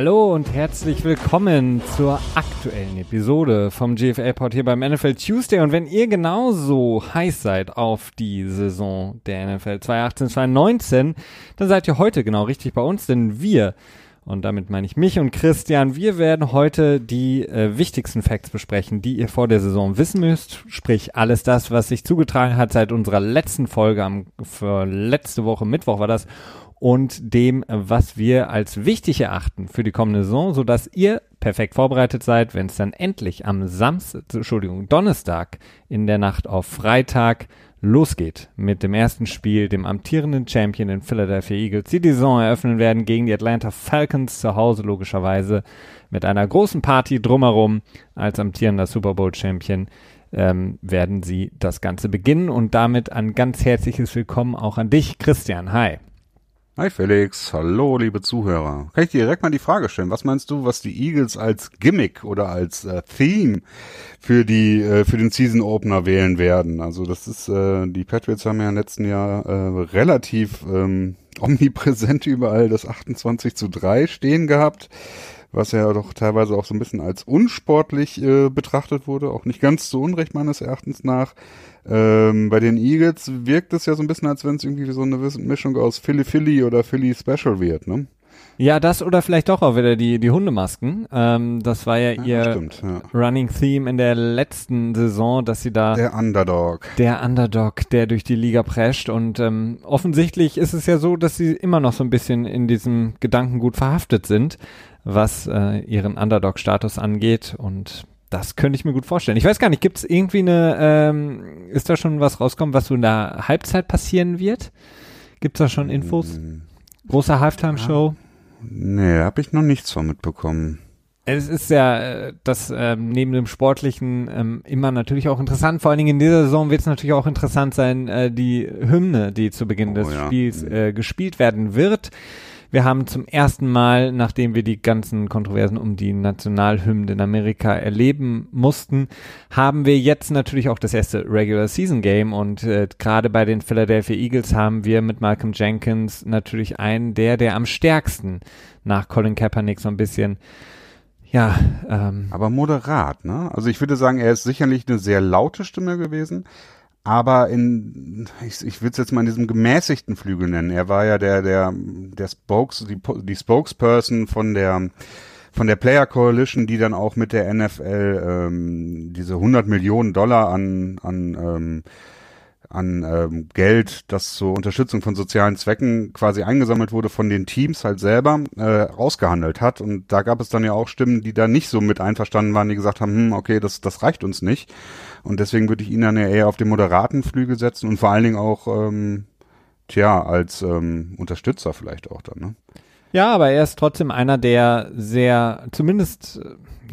Hallo und herzlich willkommen zur aktuellen Episode vom GFL-Pod hier beim NFL Tuesday. Und wenn ihr genauso heiß seid auf die Saison der NFL 2018-2019, dann seid ihr heute genau richtig bei uns, denn wir, und damit meine ich mich und Christian, wir werden heute die äh, wichtigsten Facts besprechen, die ihr vor der Saison wissen müsst. Sprich, alles das, was sich zugetragen hat seit unserer letzten Folge am, für letzte Woche, Mittwoch war das und dem, was wir als wichtig erachten für die kommende Saison, so dass ihr perfekt vorbereitet seid, wenn es dann endlich am Samstag, Entschuldigung, Donnerstag in der Nacht auf Freitag losgeht mit dem ersten Spiel, dem amtierenden Champion in Philadelphia Eagles, die die Saison eröffnen werden gegen die Atlanta Falcons zu Hause logischerweise mit einer großen Party drumherum als amtierender Super Bowl Champion ähm, werden sie das Ganze beginnen und damit ein ganz herzliches Willkommen auch an dich, Christian. Hi. Hi Felix, hallo liebe Zuhörer. Kann ich dir direkt mal die Frage stellen, was meinst du, was die Eagles als Gimmick oder als äh, Theme für die äh, für den Season Opener wählen werden? Also das ist äh, die Patriots haben ja im letzten Jahr äh, relativ ähm, omnipräsent überall das 28 zu 3 stehen gehabt was ja doch teilweise auch so ein bisschen als unsportlich äh, betrachtet wurde, auch nicht ganz so unrecht meines Erachtens nach. Ähm, bei den Eagles wirkt es ja so ein bisschen, als wenn es irgendwie so eine Mischung aus Philly Philly oder Philly Special wird, ne? Ja, das oder vielleicht doch auch wieder die, die Hundemasken. Ähm, das war ja, ja ihr stimmt, ja. Running Theme in der letzten Saison, dass sie da. Der Underdog. Der Underdog, der durch die Liga prescht. Und ähm, offensichtlich ist es ja so, dass sie immer noch so ein bisschen in diesem Gedankengut verhaftet sind, was äh, ihren Underdog-Status angeht. Und das könnte ich mir gut vorstellen. Ich weiß gar nicht, gibt es irgendwie eine, ähm, ist da schon was rausgekommen, was so in der Halbzeit passieren wird? Gibt es da schon Infos? Hm. Große Halftime-Show? Nee, habe ich noch nichts von mitbekommen. Es ist ja äh, das ähm, neben dem Sportlichen ähm, immer natürlich auch interessant. Vor allen Dingen in dieser Saison wird es natürlich auch interessant sein, äh, die Hymne, die zu Beginn oh, des ja. Spiels hm. äh, gespielt werden wird. Wir haben zum ersten Mal, nachdem wir die ganzen Kontroversen um die Nationalhymne in Amerika erleben mussten, haben wir jetzt natürlich auch das erste Regular Season Game und äh, gerade bei den Philadelphia Eagles haben wir mit Malcolm Jenkins natürlich einen, der, der am stärksten nach Colin Kaepernick so ein bisschen ja, ähm, aber moderat, ne? Also ich würde sagen, er ist sicherlich eine sehr laute Stimme gewesen, aber in, ich, ich würde es jetzt mal in diesem gemäßigten Flügel nennen. Er war ja der, der, der Spokes, die, die Spokesperson von der, von der Player Coalition, die dann auch mit der NFL ähm, diese 100 Millionen Dollar an, an ähm, an ähm, Geld, das zur Unterstützung von sozialen Zwecken quasi eingesammelt wurde, von den Teams halt selber äh, rausgehandelt hat. Und da gab es dann ja auch Stimmen, die da nicht so mit einverstanden waren, die gesagt haben, hm, okay, das, das reicht uns nicht. Und deswegen würde ich ihn dann ja eher auf den moderaten Flügel setzen und vor allen Dingen auch, ähm, tja, als ähm, Unterstützer vielleicht auch dann, ne? Ja, aber er ist trotzdem einer, der sehr, zumindest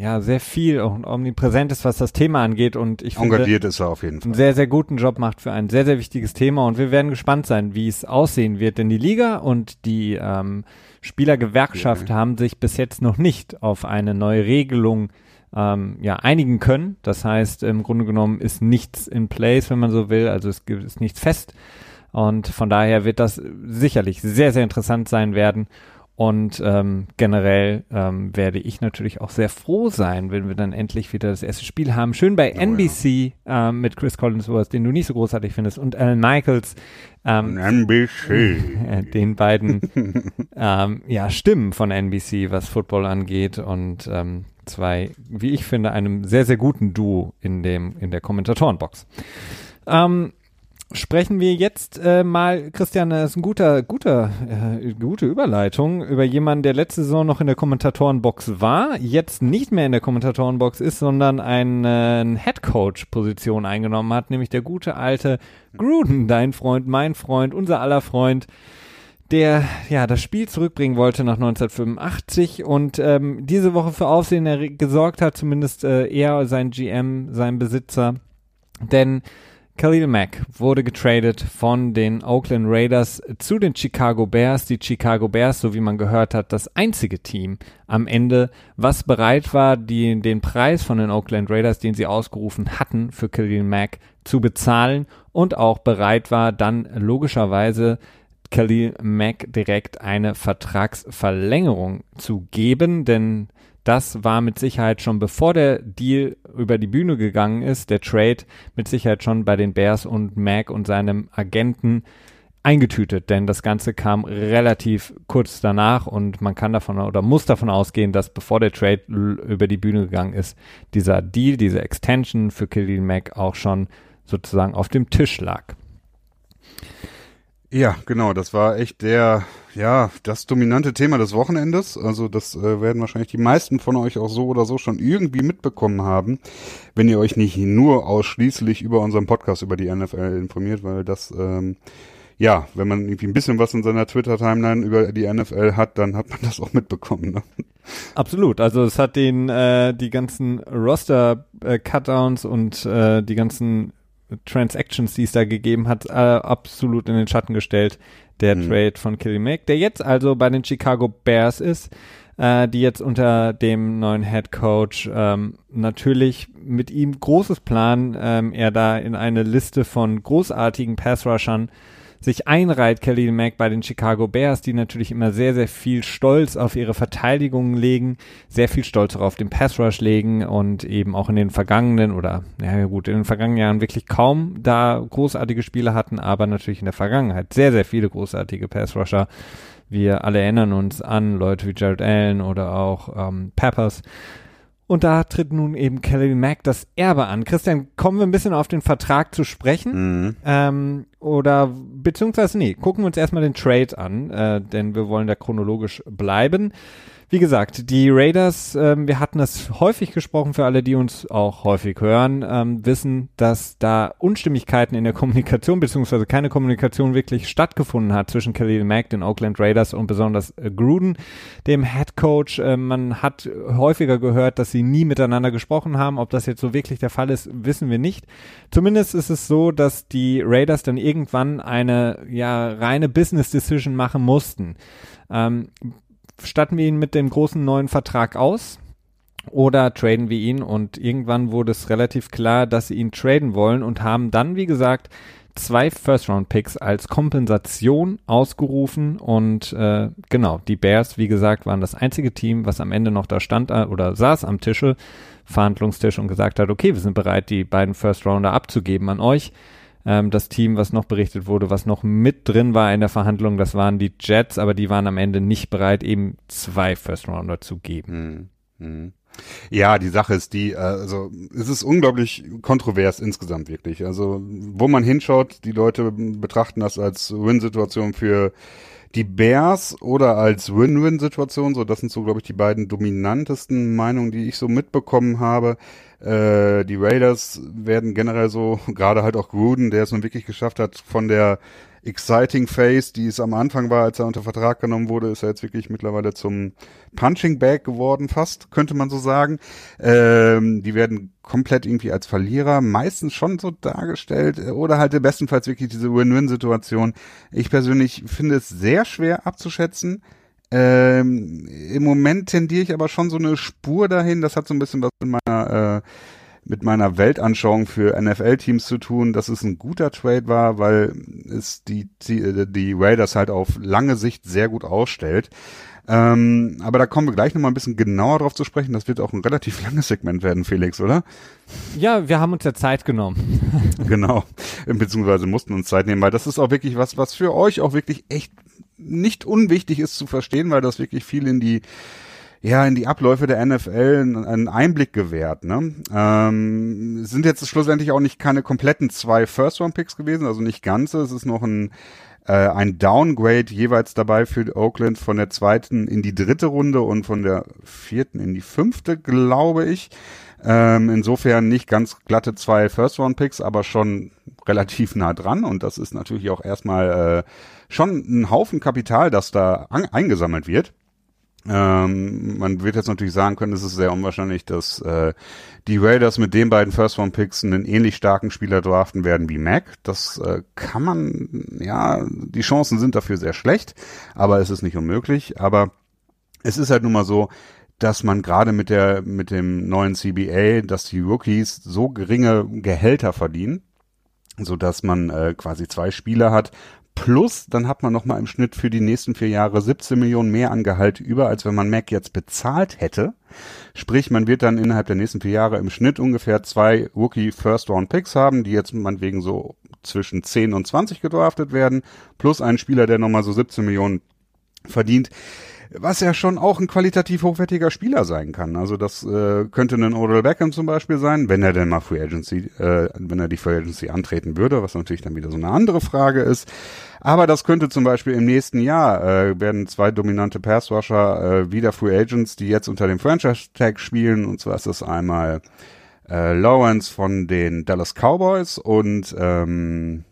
ja, sehr viel und omnipräsent ist, was das Thema angeht und ich finde, Engagiert ist er auf jeden Fall. einen sehr, sehr guten Job macht für ein sehr, sehr wichtiges Thema und wir werden gespannt sein, wie es aussehen wird, denn die Liga und die ähm, Spielergewerkschaft ja. haben sich bis jetzt noch nicht auf eine neue Regelung ähm, ja, einigen können. Das heißt, im Grunde genommen ist nichts in place, wenn man so will, also es ist nichts fest und von daher wird das sicherlich sehr, sehr interessant sein werden und ähm, generell ähm, werde ich natürlich auch sehr froh sein, wenn wir dann endlich wieder das erste Spiel haben. Schön bei oh, NBC ja. ähm, mit Chris Collinsworth, den du nicht so großartig findest, und Alan Michaels. Ähm, NBC. den beiden ähm, ja, Stimmen von NBC, was Football angeht. Und ähm, zwei, wie ich finde, einem sehr, sehr guten Duo in, dem, in der Kommentatorenbox. Ähm, sprechen wir jetzt äh, mal, Christian, das ist ein guter, guter, äh, gute Überleitung über jemanden, der letzte Saison noch in der Kommentatorenbox war, jetzt nicht mehr in der Kommentatorenbox ist, sondern eine äh, Headcoach-Position eingenommen hat, nämlich der gute alte Gruden, dein Freund, mein Freund, unser aller Freund der ja das Spiel zurückbringen wollte nach 1985 und ähm, diese Woche für Aufsehen gesorgt hat, zumindest äh, er, sein GM, sein Besitzer. Denn Khalil Mack wurde getradet von den Oakland Raiders zu den Chicago Bears. Die Chicago Bears, so wie man gehört hat, das einzige Team am Ende, was bereit war, die, den Preis von den Oakland Raiders, den sie ausgerufen hatten, für Khalil Mack zu bezahlen und auch bereit war, dann logischerweise Khalil Mack direkt eine Vertragsverlängerung zu geben, denn das war mit Sicherheit schon bevor der Deal über die Bühne gegangen ist, der Trade mit Sicherheit schon bei den Bears und Mac und seinem Agenten eingetütet, denn das Ganze kam relativ kurz danach und man kann davon oder muss davon ausgehen, dass bevor der Trade über die Bühne gegangen ist, dieser Deal, diese Extension für Khalil Mack auch schon sozusagen auf dem Tisch lag. Ja, genau, das war echt der, ja, das dominante Thema des Wochenendes. Also das äh, werden wahrscheinlich die meisten von euch auch so oder so schon irgendwie mitbekommen haben, wenn ihr euch nicht nur ausschließlich über unseren Podcast über die NFL informiert, weil das, ähm, ja, wenn man irgendwie ein bisschen was in seiner Twitter-Timeline über die NFL hat, dann hat man das auch mitbekommen. Ne? Absolut. Also es hat den äh, die ganzen Roster-Cutdowns äh, und äh, die ganzen Transactions, die es da gegeben hat, äh, absolut in den Schatten gestellt. Der mhm. Trade von Kelly Mack, der jetzt also bei den Chicago Bears ist, äh, die jetzt unter dem neuen Head Coach ähm, natürlich mit ihm großes Plan, ähm, er da in eine Liste von großartigen Pass-Rushern sich einreiht, Kelly Mack bei den Chicago Bears, die natürlich immer sehr, sehr viel Stolz auf ihre Verteidigung legen, sehr viel Stolz auch auf den Pass Rush legen und eben auch in den vergangenen oder, ja gut, in den vergangenen Jahren wirklich kaum da großartige Spiele hatten, aber natürlich in der Vergangenheit sehr, sehr viele großartige Pass Rusher. Wir alle erinnern uns an Leute wie Jared Allen oder auch ähm, Peppers. Und da tritt nun eben Kelly Mack das Erbe an. Christian, kommen wir ein bisschen auf den Vertrag zu sprechen? Mhm. Ähm, oder beziehungsweise nee, gucken wir uns erstmal den Trade an, äh, denn wir wollen da chronologisch bleiben. Wie gesagt, die Raiders, ähm, wir hatten es häufig gesprochen für alle, die uns auch häufig hören, ähm, wissen, dass da Unstimmigkeiten in der Kommunikation beziehungsweise keine Kommunikation wirklich stattgefunden hat zwischen Khalil Mack, den Oakland Raiders und besonders äh, Gruden, dem Head Coach. Äh, man hat häufiger gehört, dass sie nie miteinander gesprochen haben. Ob das jetzt so wirklich der Fall ist, wissen wir nicht. Zumindest ist es so, dass die Raiders dann irgendwann eine ja reine Business Decision machen mussten. Ähm, statten wir ihn mit dem großen neuen Vertrag aus oder traden wir ihn und irgendwann wurde es relativ klar, dass sie ihn traden wollen und haben dann, wie gesagt, zwei First-Round-Picks als Kompensation ausgerufen und äh, genau, die Bears, wie gesagt, waren das einzige Team, was am Ende noch da stand äh, oder saß am Tische, Verhandlungstisch und gesagt hat, okay, wir sind bereit, die beiden First-Rounder abzugeben an euch. Ähm, das Team, was noch berichtet wurde, was noch mit drin war in der Verhandlung, das waren die Jets, aber die waren am Ende nicht bereit, eben zwei First Rounder zu geben. Hm, hm. Ja, die Sache ist die, äh, also es ist unglaublich kontrovers insgesamt wirklich. Also wo man hinschaut, die Leute betrachten das als Win-Situation für die Bears oder als Win-Win-Situation. So, das sind so, glaube ich, die beiden dominantesten Meinungen, die ich so mitbekommen habe. Äh, die Raiders werden generell so, gerade halt auch Gruden, der es nun wirklich geschafft hat, von der exciting Phase, die es am Anfang war, als er unter Vertrag genommen wurde, ist er jetzt wirklich mittlerweile zum Punching Bag geworden, fast, könnte man so sagen. Ähm, die werden komplett irgendwie als Verlierer meistens schon so dargestellt äh, oder halt bestenfalls wirklich diese Win-Win-Situation. Ich persönlich finde es sehr schwer abzuschätzen. Ähm, Im Moment tendiere ich aber schon so eine Spur dahin. Das hat so ein bisschen was mit meiner äh, mit meiner Weltanschauung für NFL-Teams zu tun, dass es ein guter Trade war, weil es die, die, die Raiders halt auf lange Sicht sehr gut ausstellt. Ähm, aber da kommen wir gleich nochmal ein bisschen genauer drauf zu sprechen. Das wird auch ein relativ langes Segment werden, Felix, oder? Ja, wir haben uns ja Zeit genommen. genau. Beziehungsweise mussten uns Zeit nehmen, weil das ist auch wirklich was, was für euch auch wirklich echt nicht unwichtig ist zu verstehen, weil das wirklich viel in die ja, in die Abläufe der NFL einen Einblick gewährt. Ne? Ähm, sind jetzt schlussendlich auch nicht keine kompletten zwei First-Round-Picks gewesen, also nicht ganze. Es ist noch ein, äh, ein Downgrade jeweils dabei für Oakland von der zweiten in die dritte Runde und von der vierten in die fünfte, glaube ich. Ähm, insofern nicht ganz glatte zwei First-Round-Picks, aber schon relativ nah dran. Und das ist natürlich auch erstmal äh, schon ein Haufen Kapital, das da eingesammelt wird. Ähm, man wird jetzt natürlich sagen können, es ist sehr unwahrscheinlich, dass äh, die Raiders mit den beiden First-Round-Picks einen ähnlich starken Spieler draften werden wie Mac. Das äh, kann man, ja, die Chancen sind dafür sehr schlecht, aber es ist nicht unmöglich. Aber es ist halt nun mal so, dass man gerade mit der mit dem neuen CBA, dass die Rookies so geringe Gehälter verdienen, so dass man äh, quasi zwei Spieler hat Plus, dann hat man nochmal im Schnitt für die nächsten vier Jahre 17 Millionen mehr an Gehalt über, als wenn man Mac jetzt bezahlt hätte. Sprich, man wird dann innerhalb der nächsten vier Jahre im Schnitt ungefähr zwei Rookie First Round Picks haben, die jetzt meinetwegen so zwischen 10 und 20 gedraftet werden, plus einen Spieler, der nochmal so 17 Millionen verdient was ja schon auch ein qualitativ hochwertiger Spieler sein kann. Also das äh, könnte ein Odell Beckham zum Beispiel sein, wenn er denn mal Free Agency, äh, wenn er die Free Agency antreten würde, was natürlich dann wieder so eine andere Frage ist. Aber das könnte zum Beispiel im nächsten Jahr äh, werden zwei dominante Passrusher äh, wieder Free Agents, die jetzt unter dem Franchise Tag spielen. Und zwar ist das einmal äh, Lawrence von den Dallas Cowboys und ähm,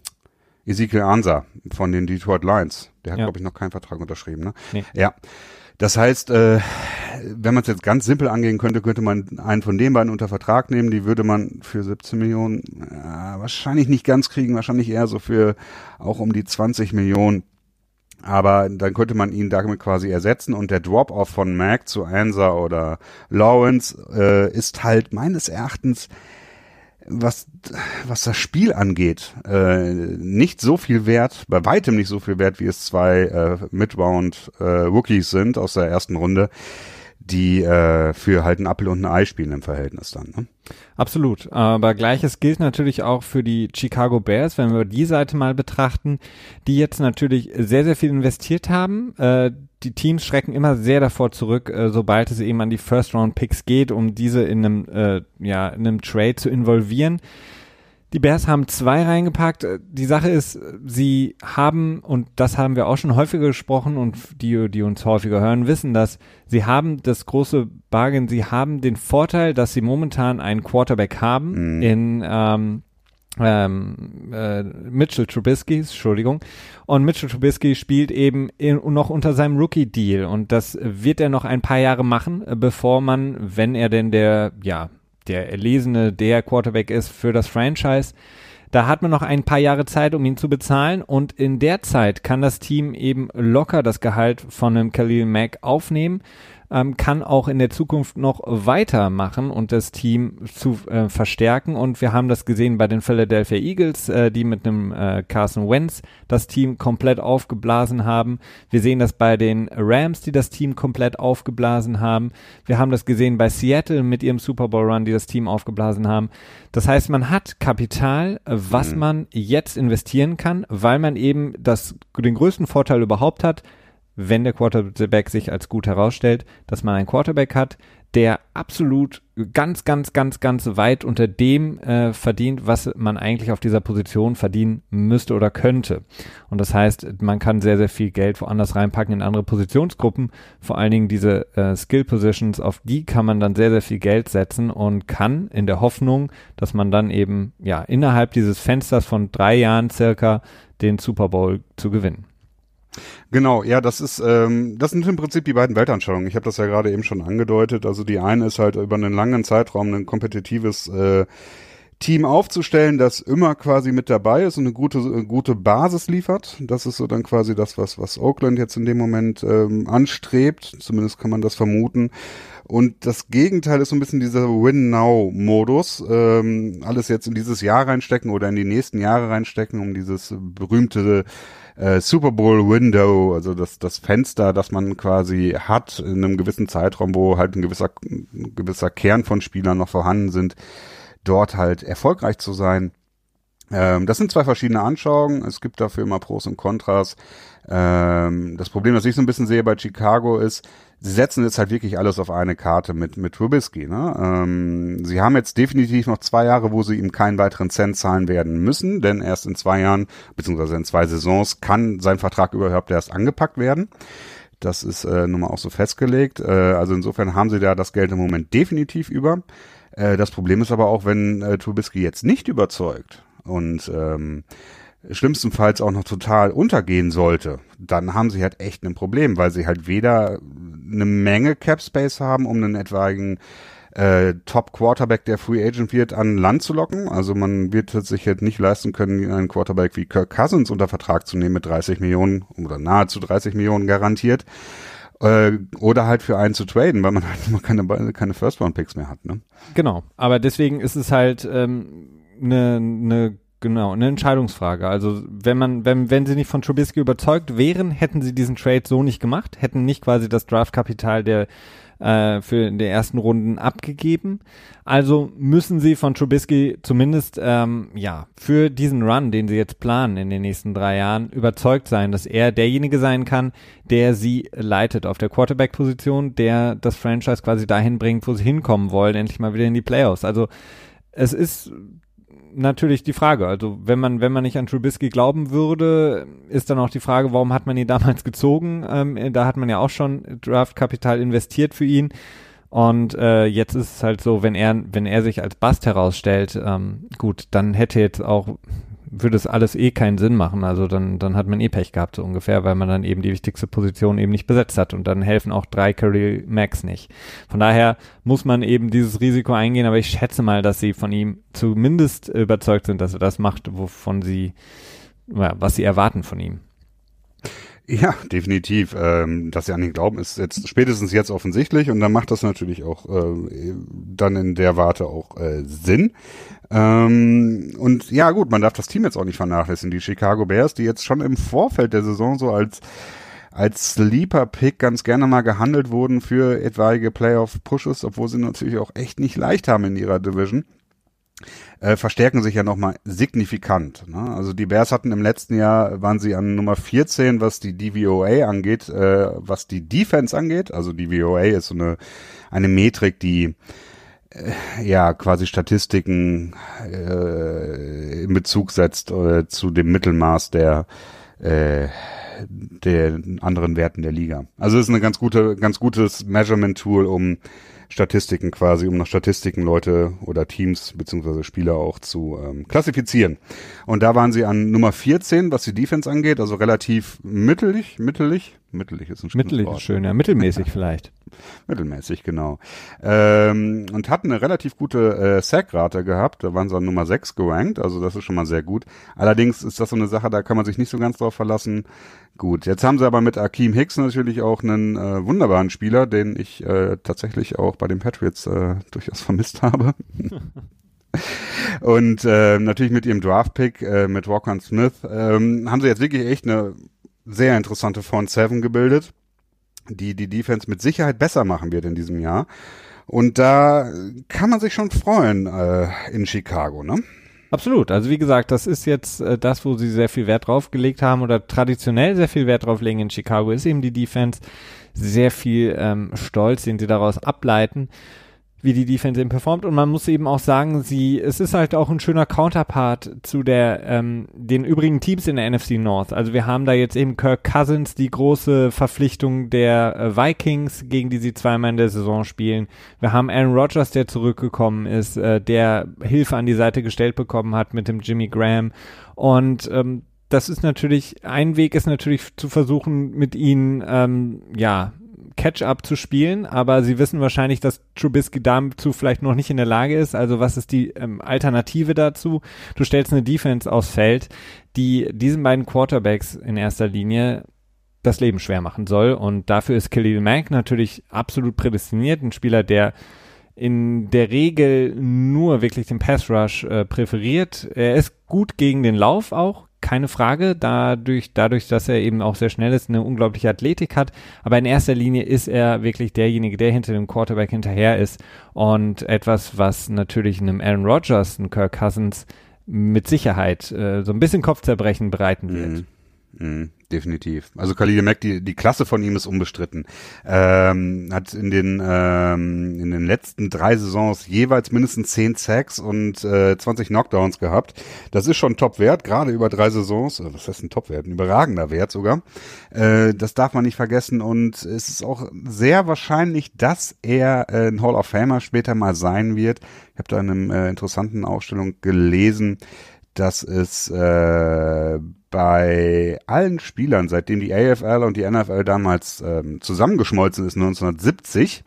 Ezekiel Ansa von den Detroit Lions. Der hat, ja. glaube ich, noch keinen Vertrag unterschrieben. Ne? Nee. Ja. Das heißt, äh, wenn man es jetzt ganz simpel angehen könnte, könnte man einen von den beiden unter Vertrag nehmen. Die würde man für 17 Millionen äh, wahrscheinlich nicht ganz kriegen, wahrscheinlich eher so für auch um die 20 Millionen. Aber dann könnte man ihn damit quasi ersetzen und der Drop-off von Mac zu Ansa oder Lawrence äh, ist halt meines Erachtens was, was das Spiel angeht, äh, nicht so viel wert, bei weitem nicht so viel wert, wie es zwei äh, Midround äh, Rookies sind aus der ersten Runde, die äh, für halt ein Apfel und ein Ei spielen im Verhältnis dann. Ne? Absolut. Aber gleiches gilt natürlich auch für die Chicago Bears, wenn wir die Seite mal betrachten, die jetzt natürlich sehr, sehr viel investiert haben. Äh, die Teams schrecken immer sehr davor zurück, äh, sobald es eben an die First-Round-Picks geht, um diese in einem, äh, ja, in einem Trade zu involvieren. Die Bears haben zwei reingepackt. Die Sache ist, sie haben, und das haben wir auch schon häufiger gesprochen und die, die uns häufiger hören, wissen das, sie haben das große Bargain, sie haben den Vorteil, dass sie momentan einen Quarterback haben mhm. in ähm, ähm, äh, Mitchell Trubisky, Entschuldigung. Und Mitchell Trubisky spielt eben in, noch unter seinem Rookie-Deal und das wird er noch ein paar Jahre machen, bevor man, wenn er denn der, ja, der erlesene, der Quarterback ist für das Franchise, da hat man noch ein paar Jahre Zeit, um ihn zu bezahlen. Und in der Zeit kann das Team eben locker das Gehalt von einem Khalil Mack aufnehmen ähm, kann auch in der Zukunft noch weitermachen und das Team zu äh, verstärken. Und wir haben das gesehen bei den Philadelphia Eagles, äh, die mit einem äh, Carson Wentz das Team komplett aufgeblasen haben. Wir sehen das bei den Rams, die das Team komplett aufgeblasen haben. Wir haben das gesehen bei Seattle mit ihrem Super Bowl Run, die das Team aufgeblasen haben. Das heißt, man hat Kapital, was mhm. man jetzt investieren kann, weil man eben das, den größten Vorteil überhaupt hat wenn der Quarterback sich als gut herausstellt, dass man einen Quarterback hat, der absolut ganz, ganz, ganz, ganz weit unter dem äh, verdient, was man eigentlich auf dieser Position verdienen müsste oder könnte. Und das heißt, man kann sehr, sehr viel Geld woanders reinpacken in andere Positionsgruppen. Vor allen Dingen diese äh, Skill Positions, auf die kann man dann sehr, sehr viel Geld setzen und kann in der Hoffnung, dass man dann eben ja innerhalb dieses Fensters von drei Jahren circa den Super Bowl zu gewinnen. Genau, ja, das ist, ähm, das sind im Prinzip die beiden Weltanschauungen. Ich habe das ja gerade eben schon angedeutet. Also die eine ist halt über einen langen Zeitraum ein kompetitives äh, Team aufzustellen, das immer quasi mit dabei ist und eine gute, eine gute Basis liefert. Das ist so dann quasi das, was, was Oakland jetzt in dem Moment ähm, anstrebt. Zumindest kann man das vermuten. Und das Gegenteil ist so ein bisschen dieser Win-Now-Modus. Ähm, alles jetzt in dieses Jahr reinstecken oder in die nächsten Jahre reinstecken, um dieses berühmte äh, Super Bowl Window, also das, das Fenster, das man quasi hat in einem gewissen Zeitraum, wo halt ein gewisser, ein gewisser Kern von Spielern noch vorhanden sind, dort halt erfolgreich zu sein. Ähm, das sind zwei verschiedene Anschauungen. Es gibt dafür immer Pros und Kontras. Ähm, das Problem, das ich so ein bisschen sehe bei Chicago ist, sie setzen jetzt halt wirklich alles auf eine Karte mit, mit Trubisky. Ne? Ähm, sie haben jetzt definitiv noch zwei Jahre, wo sie ihm keinen weiteren Cent zahlen werden müssen, denn erst in zwei Jahren, beziehungsweise in zwei Saisons, kann sein Vertrag überhaupt erst angepackt werden. Das ist äh, nun mal auch so festgelegt. Äh, also insofern haben sie da das Geld im Moment definitiv über. Äh, das Problem ist aber auch, wenn äh, Trubisky jetzt nicht überzeugt und ähm, schlimmstenfalls auch noch total untergehen sollte, dann haben sie halt echt ein Problem, weil sie halt weder eine Menge Cap Space haben, um einen etwaigen äh, Top Quarterback, der Free Agent wird, an Land zu locken. Also man wird sich halt nicht leisten können, einen Quarterback wie Kirk Cousins unter Vertrag zu nehmen mit 30 Millionen oder nahezu 30 Millionen garantiert. Äh, oder halt für einen zu traden, weil man halt keine, keine First-Round-Picks mehr hat. Ne? Genau, aber deswegen ist es halt ähm, eine, eine genau, eine Entscheidungsfrage. Also wenn man, wenn, wenn sie nicht von Trubisky überzeugt wären, hätten sie diesen Trade so nicht gemacht, hätten nicht quasi das Draftkapital der äh, für die ersten Runden abgegeben. Also müssen sie von Trubisky zumindest ähm, ja für diesen Run, den sie jetzt planen in den nächsten drei Jahren, überzeugt sein, dass er derjenige sein kann, der sie leitet auf der Quarterback-Position, der das Franchise quasi dahin bringt, wo sie hinkommen wollen, endlich mal wieder in die Playoffs. Also es ist natürlich die Frage. Also wenn man, wenn man nicht an Trubisky glauben würde, ist dann auch die Frage, warum hat man ihn damals gezogen? Ähm, da hat man ja auch schon Draftkapital investiert für ihn. Und äh, jetzt ist es halt so, wenn er, wenn er sich als Bast herausstellt, ähm, gut, dann hätte jetzt auch würde es alles eh keinen Sinn machen. Also dann, dann hat man eh Pech gehabt, so ungefähr, weil man dann eben die wichtigste Position eben nicht besetzt hat und dann helfen auch drei Curry Max nicht. Von daher muss man eben dieses Risiko eingehen, aber ich schätze mal, dass sie von ihm zumindest überzeugt sind, dass er das macht, wovon sie, was sie erwarten von ihm. Ja, definitiv. Ähm, dass sie an ihn glauben, ist jetzt spätestens jetzt offensichtlich und dann macht das natürlich auch äh, dann in der Warte auch äh, Sinn. Ähm, und ja, gut, man darf das Team jetzt auch nicht vernachlässigen. Die Chicago Bears, die jetzt schon im Vorfeld der Saison so als als Sleeper-Pick ganz gerne mal gehandelt wurden für etwaige Playoff-Pushes, obwohl sie natürlich auch echt nicht leicht haben in ihrer Division äh, verstärken sich ja nochmal signifikant. Ne? Also die Bears hatten im letzten Jahr, waren sie an Nummer 14, was die DVOA angeht, äh, was die Defense angeht. Also DVOA ist so eine, eine Metrik, die äh, ja quasi Statistiken äh, in Bezug setzt äh, zu dem Mittelmaß der äh, der anderen Werten der Liga. Also ist eine ganz gute, ganz gutes Measurement-Tool, um Statistiken quasi, um nach Statistiken Leute oder Teams beziehungsweise Spieler auch zu ähm, klassifizieren. Und da waren sie an Nummer 14, was die Defense angeht, also relativ mittelig, mittelig, mittelig ist ein schönes Mittelig ist schön, ja, mittelmäßig vielleicht. Mittelmäßig, genau. Ähm, und hatten eine relativ gute äh, Sack-Rate gehabt, da waren sie an Nummer 6 gerankt, also das ist schon mal sehr gut. Allerdings ist das so eine Sache, da kann man sich nicht so ganz drauf verlassen. Gut, jetzt haben sie aber mit Akeem Hicks natürlich auch einen äh, wunderbaren Spieler, den ich äh, tatsächlich auch bei den Patriots äh, durchaus vermisst habe. Und äh, natürlich mit ihrem Draft-Pick, äh, mit Walker Smith, ähm, haben sie jetzt wirklich echt eine sehr interessante Front Seven gebildet, die die Defense mit Sicherheit besser machen wird in diesem Jahr. Und da kann man sich schon freuen äh, in Chicago, ne? Absolut. Also wie gesagt, das ist jetzt äh, das, wo sie sehr viel Wert drauf gelegt haben oder traditionell sehr viel Wert drauf legen in Chicago, ist eben die Defense. Sehr viel ähm, Stolz, den sie daraus ableiten wie die Defense eben performt. Und man muss eben auch sagen, sie, es ist halt auch ein schöner Counterpart zu der, ähm, den übrigen Teams in der NFC North. Also wir haben da jetzt eben Kirk Cousins, die große Verpflichtung der äh, Vikings, gegen die sie zweimal in der Saison spielen. Wir haben Aaron Rodgers, der zurückgekommen ist, äh, der Hilfe an die Seite gestellt bekommen hat mit dem Jimmy Graham. Und ähm, das ist natürlich, ein Weg ist natürlich zu versuchen, mit ihnen, ähm, ja, Catch-up zu spielen, aber sie wissen wahrscheinlich, dass Trubisky dazu vielleicht noch nicht in der Lage ist. Also was ist die ähm, Alternative dazu? Du stellst eine Defense aufs Feld, die diesen beiden Quarterbacks in erster Linie das Leben schwer machen soll und dafür ist Khalil Mack natürlich absolut prädestiniert, ein Spieler, der in der Regel nur wirklich den Pass Rush äh, präferiert. Er ist gut gegen den Lauf auch, keine Frage, dadurch, dadurch, dass er eben auch sehr schnell ist, eine unglaubliche Athletik hat. Aber in erster Linie ist er wirklich derjenige, der hinter dem Quarterback hinterher ist. Und etwas, was natürlich einem Aaron Rodgers, einem Kirk Cousins mit Sicherheit äh, so ein bisschen Kopfzerbrechen bereiten wird. Mhm. Mhm, definitiv. Also Khalil Mack, die, die Klasse von ihm ist unbestritten. Ähm, hat in den, ähm, in den letzten drei Saisons jeweils mindestens zehn Sacks und äh, 20 Knockdowns gehabt. Das ist schon Top-Wert, gerade über drei Saisons. Äh, was heißt ein Top-Wert? Ein überragender Wert sogar. Äh, das darf man nicht vergessen und es ist auch sehr wahrscheinlich, dass er äh, ein Hall of Famer später mal sein wird. Ich habe da in einer äh, interessanten Ausstellung gelesen, dass es äh, bei allen Spielern, seitdem die AFL und die NFL damals ähm, zusammengeschmolzen ist, 1970,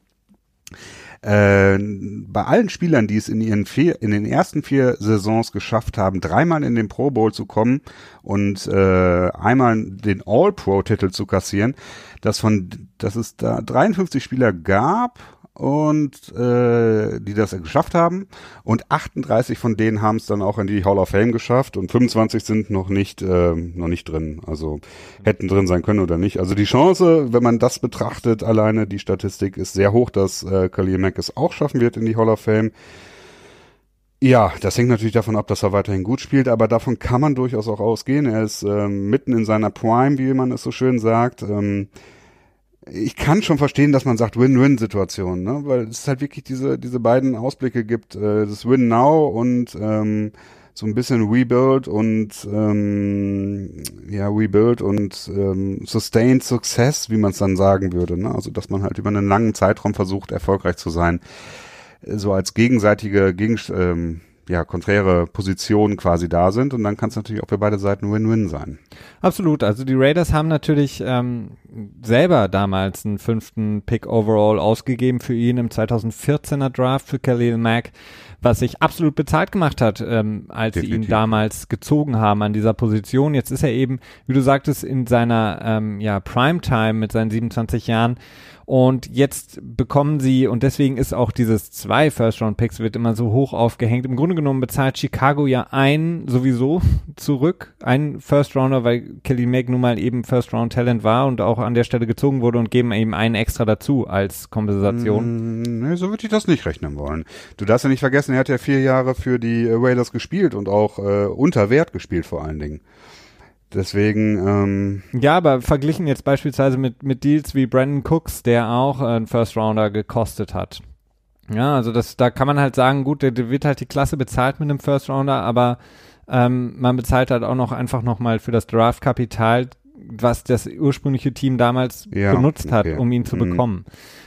äh, bei allen Spielern, die es in ihren vier, in den ersten vier Saisons geschafft haben, dreimal in den Pro Bowl zu kommen und äh, einmal den All-Pro-Titel zu kassieren, dass von, dass es da 53 Spieler gab und äh, die das geschafft haben und 38 von denen haben es dann auch in die Hall of Fame geschafft und 25 sind noch nicht äh, noch nicht drin, also hätten drin sein können oder nicht. Also die Chance, wenn man das betrachtet, alleine die Statistik ist sehr hoch, dass äh, Khalil Mack es auch schaffen wird in die Hall of Fame. Ja, das hängt natürlich davon ab, dass er weiterhin gut spielt, aber davon kann man durchaus auch ausgehen. Er ist ähm, mitten in seiner Prime, wie man es so schön sagt. Ähm, ich kann schon verstehen, dass man sagt Win-Win-Situation, ne? weil es halt wirklich diese diese beiden Ausblicke gibt, äh, das Win Now und ähm, so ein bisschen Rebuild und ähm, ja Rebuild und ähm, Sustained Success, wie man es dann sagen würde, ne? also dass man halt über einen langen Zeitraum versucht erfolgreich zu sein so als gegenseitige, gegen, ähm, ja, konträre Positionen quasi da sind und dann kann es natürlich auch für beide Seiten Win-Win sein. Absolut. Also die Raiders haben natürlich ähm, selber damals einen fünften Pick overall ausgegeben für ihn im 2014er Draft für Khalil Mack, was sich absolut bezahlt gemacht hat, ähm, als Definitiv. sie ihn damals gezogen haben an dieser Position. Jetzt ist er eben, wie du sagtest, in seiner ähm, ja, Primetime mit seinen 27 Jahren und jetzt bekommen sie, und deswegen ist auch dieses zwei First-Round-Picks wird immer so hoch aufgehängt. Im Grunde genommen bezahlt Chicago ja einen sowieso zurück, einen First-Rounder, weil Kelly Mack nun mal eben First-Round-Talent war und auch an der Stelle gezogen wurde und geben eben einen extra dazu als Kompensation. Mm, nee, so würde ich das nicht rechnen wollen. Du darfst ja nicht vergessen, er hat ja vier Jahre für die Raiders gespielt und auch äh, unter Wert gespielt vor allen Dingen. Deswegen, ähm Ja, aber verglichen jetzt beispielsweise mit, mit Deals wie Brandon Cooks, der auch einen First Rounder gekostet hat. Ja, also das, da kann man halt sagen, gut, der, der wird halt die Klasse bezahlt mit einem First Rounder, aber ähm, man bezahlt halt auch noch einfach nochmal für das Draftkapital, was das ursprüngliche Team damals ja, benutzt hat, okay. um ihn zu mhm. bekommen.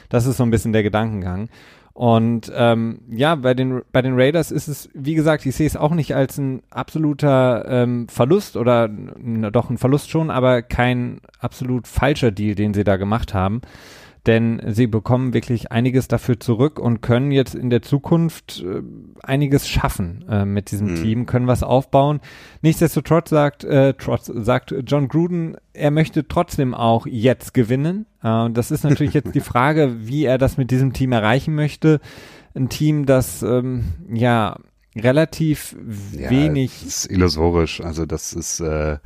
Das ist so ein bisschen der Gedankengang. Und ähm, ja, bei den bei den Raiders ist es, wie gesagt, ich sehe es auch nicht als ein absoluter ähm, Verlust oder na, doch ein Verlust schon, aber kein absolut falscher Deal, den sie da gemacht haben denn sie bekommen wirklich einiges dafür zurück und können jetzt in der Zukunft äh, einiges schaffen äh, mit diesem mhm. Team, können was aufbauen. Nichtsdestotrotz sagt, äh, trotz, sagt John Gruden, er möchte trotzdem auch jetzt gewinnen. Äh, das ist natürlich jetzt die Frage, wie er das mit diesem Team erreichen möchte. Ein Team, das ähm, ja relativ ja, wenig. Das ist illusorisch. Also das ist äh,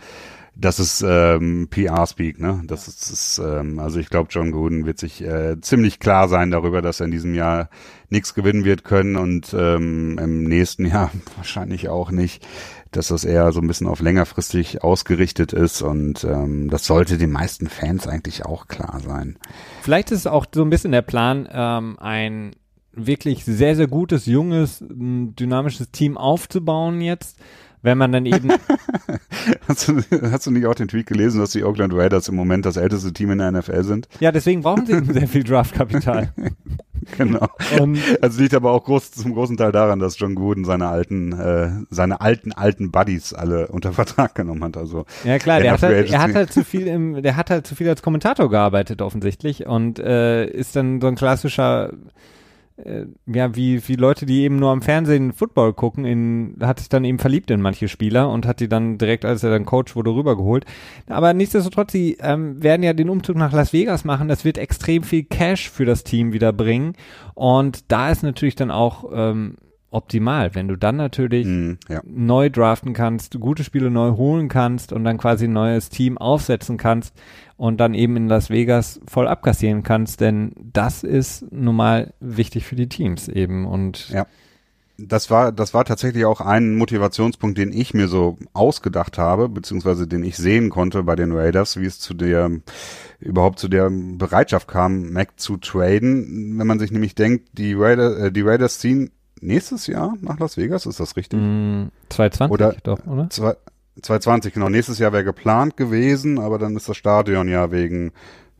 das ist ähm, PR-Speak, ne? Das ist, ist ähm, also ich glaube, John Gruden wird sich äh, ziemlich klar sein darüber, dass er in diesem Jahr nichts gewinnen wird können und ähm, im nächsten Jahr wahrscheinlich auch nicht, dass das eher so ein bisschen auf längerfristig ausgerichtet ist und ähm, das sollte den meisten Fans eigentlich auch klar sein. Vielleicht ist es auch so ein bisschen der Plan, ähm, ein wirklich sehr, sehr gutes, junges, dynamisches Team aufzubauen jetzt wenn man dann eben. hast, du, hast du nicht auch den Tweet gelesen, dass die Oakland Raiders im Moment das älteste Team in der NFL sind? Ja, deswegen brauchen sie sehr viel Draftkapital. genau. Und also liegt aber auch groß, zum großen Teil daran, dass John Gooden seine alten, äh, seine alten, alten Buddies alle unter Vertrag genommen hat. Also ja klar, der hat halt, er hat halt zu viel im, der hat halt zu viel als Kommentator gearbeitet offensichtlich und äh, ist dann so ein klassischer ja, wie, wie Leute, die eben nur am Fernsehen Football gucken, in, hat sich dann eben verliebt in manche Spieler und hat die dann direkt, als er dann Coach wurde, rübergeholt. Aber nichtsdestotrotz, sie ähm, werden ja den Umzug nach Las Vegas machen. Das wird extrem viel Cash für das Team wieder bringen. Und da ist natürlich dann auch ähm, optimal, wenn du dann natürlich mm, ja. neu draften kannst, gute Spiele neu holen kannst und dann quasi ein neues Team aufsetzen kannst und dann eben in Las Vegas voll abkassieren kannst, denn das ist nun mal wichtig für die Teams eben und ja. Das war, das war tatsächlich auch ein Motivationspunkt, den ich mir so ausgedacht habe, beziehungsweise den ich sehen konnte bei den Raiders, wie es zu der, überhaupt zu der Bereitschaft kam, Mac zu traden. Wenn man sich nämlich denkt, die Raiders, äh, die Raiders ziehen nächstes Jahr nach Las Vegas, ist das richtig? Mm, 2020 oder, doch, oder? Zwei, 2020, genau. Nächstes Jahr wäre geplant gewesen, aber dann ist das Stadion ja wegen,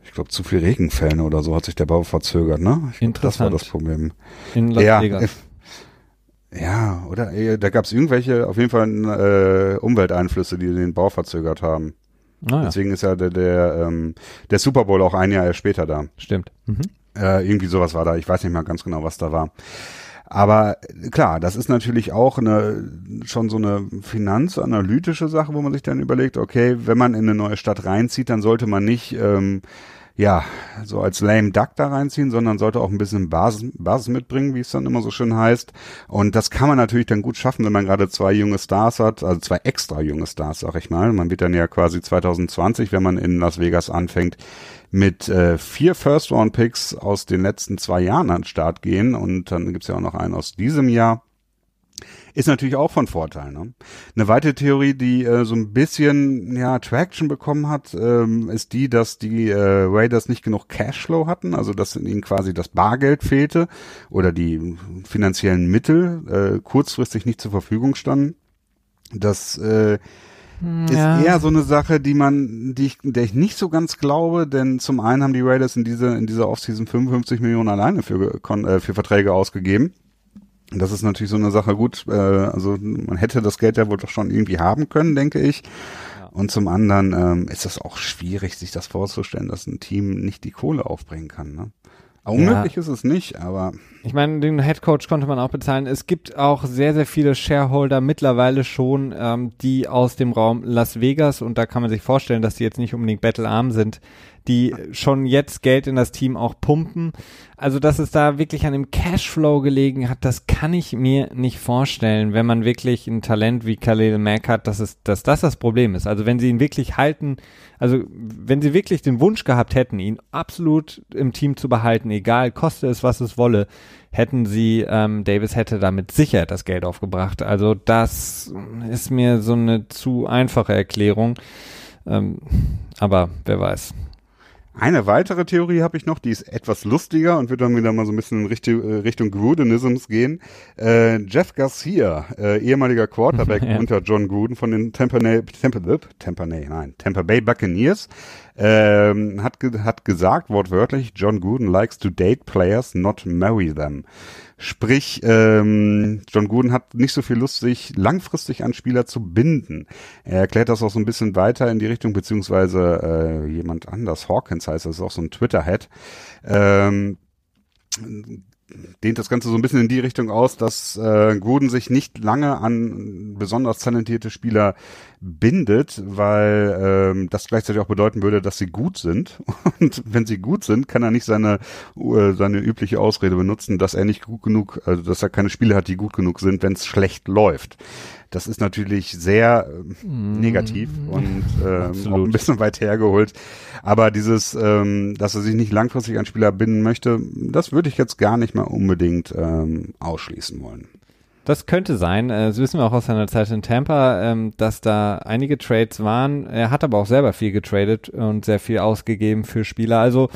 ich glaube, zu viel Regenfällen oder so hat sich der Bau verzögert, ne? Ich Interessant. das war das Problem. In Las ja, Vegas. Ja, oder äh, da gab es irgendwelche, auf jeden Fall äh, Umwelteinflüsse, die den Bau verzögert haben. Ah, ja. Deswegen ist ja der, der, ähm, der Super Bowl auch ein Jahr später da. Stimmt. Mhm. Äh, irgendwie sowas war da. Ich weiß nicht mal ganz genau, was da war. Aber klar, das ist natürlich auch eine, schon so eine finanzanalytische Sache, wo man sich dann überlegt, okay, wenn man in eine neue Stadt reinzieht, dann sollte man nicht, ähm, ja, so als lame duck da reinziehen, sondern sollte auch ein bisschen Basis, Basis mitbringen, wie es dann immer so schön heißt. Und das kann man natürlich dann gut schaffen, wenn man gerade zwei junge Stars hat, also zwei extra junge Stars, sag ich mal. Man wird dann ja quasi 2020, wenn man in Las Vegas anfängt, mit äh, vier First-Round-Picks aus den letzten zwei Jahren an den Start gehen. Und dann gibt's ja auch noch einen aus diesem Jahr ist natürlich auch von Vorteil. Ne? Eine weitere Theorie, die äh, so ein bisschen ja Traction bekommen hat, ähm, ist die, dass die äh, Raiders nicht genug Cashflow hatten, also dass ihnen quasi das Bargeld fehlte oder die finanziellen Mittel äh, kurzfristig nicht zur Verfügung standen. Das äh, ja. ist eher so eine Sache, die man, die ich, der ich nicht so ganz glaube, denn zum einen haben die Raiders in dieser in dieser Offseason 55 Millionen alleine für äh, für Verträge ausgegeben. Das ist natürlich so eine Sache gut. Äh, also man hätte das Geld ja wohl doch schon irgendwie haben können, denke ich. Ja. Und zum anderen ähm, ist das auch schwierig, sich das vorzustellen, dass ein Team nicht die Kohle aufbringen kann. Ne? Unmöglich ja. ist es nicht, aber. Ich meine, den Headcoach konnte man auch bezahlen. Es gibt auch sehr, sehr viele Shareholder mittlerweile schon, ähm, die aus dem Raum Las Vegas, und da kann man sich vorstellen, dass die jetzt nicht unbedingt battlearm sind, die schon jetzt Geld in das Team auch pumpen. Also, dass es da wirklich an dem Cashflow gelegen hat, das kann ich mir nicht vorstellen, wenn man wirklich ein Talent wie Khalil Mack hat, dass, es, dass das das Problem ist. Also, wenn sie ihn wirklich halten, also wenn sie wirklich den Wunsch gehabt hätten, ihn absolut im Team zu behalten, egal, koste es, was es wolle, hätten sie, ähm, Davis hätte damit sicher das Geld aufgebracht. Also das ist mir so eine zu einfache Erklärung. Ähm, aber wer weiß. Eine weitere Theorie habe ich noch, die ist etwas lustiger und wird dann wieder mal so ein bisschen in Richtung, äh, Richtung Grudenisms gehen. Äh, Jeff Garcia, äh, ehemaliger Quarterback ja. unter John Gruden von den Tampa, Tampa, Tampa, nein, Tampa Bay Buccaneers, ähm, hat, hat gesagt, wortwörtlich, John Gruden likes to date players, not marry them. Sprich, ähm, John Gooden hat nicht so viel Lust, sich langfristig an Spieler zu binden. Er erklärt das auch so ein bisschen weiter in die Richtung, beziehungsweise äh, jemand anders, Hawkins heißt das, ist auch so ein Twitter-Head. Ähm, dehnt das Ganze so ein bisschen in die Richtung aus, dass äh, Gruden sich nicht lange an besonders talentierte Spieler bindet, weil ähm, das gleichzeitig auch bedeuten würde, dass sie gut sind. Und wenn sie gut sind, kann er nicht seine äh, seine übliche Ausrede benutzen, dass er nicht gut genug, also dass er keine Spiele hat, die gut genug sind, wenn es schlecht läuft. Das ist natürlich sehr äh, negativ mm. und äh, auch ein bisschen weit hergeholt. Aber dieses, ähm, dass er sich nicht langfristig an Spieler binden möchte, das würde ich jetzt gar nicht mal unbedingt ähm, ausschließen wollen. Das könnte sein. Äh, das wissen wir auch aus seiner Zeit in Tampa, ähm, dass da einige Trades waren. Er hat aber auch selber viel getradet und sehr viel ausgegeben für Spieler. Also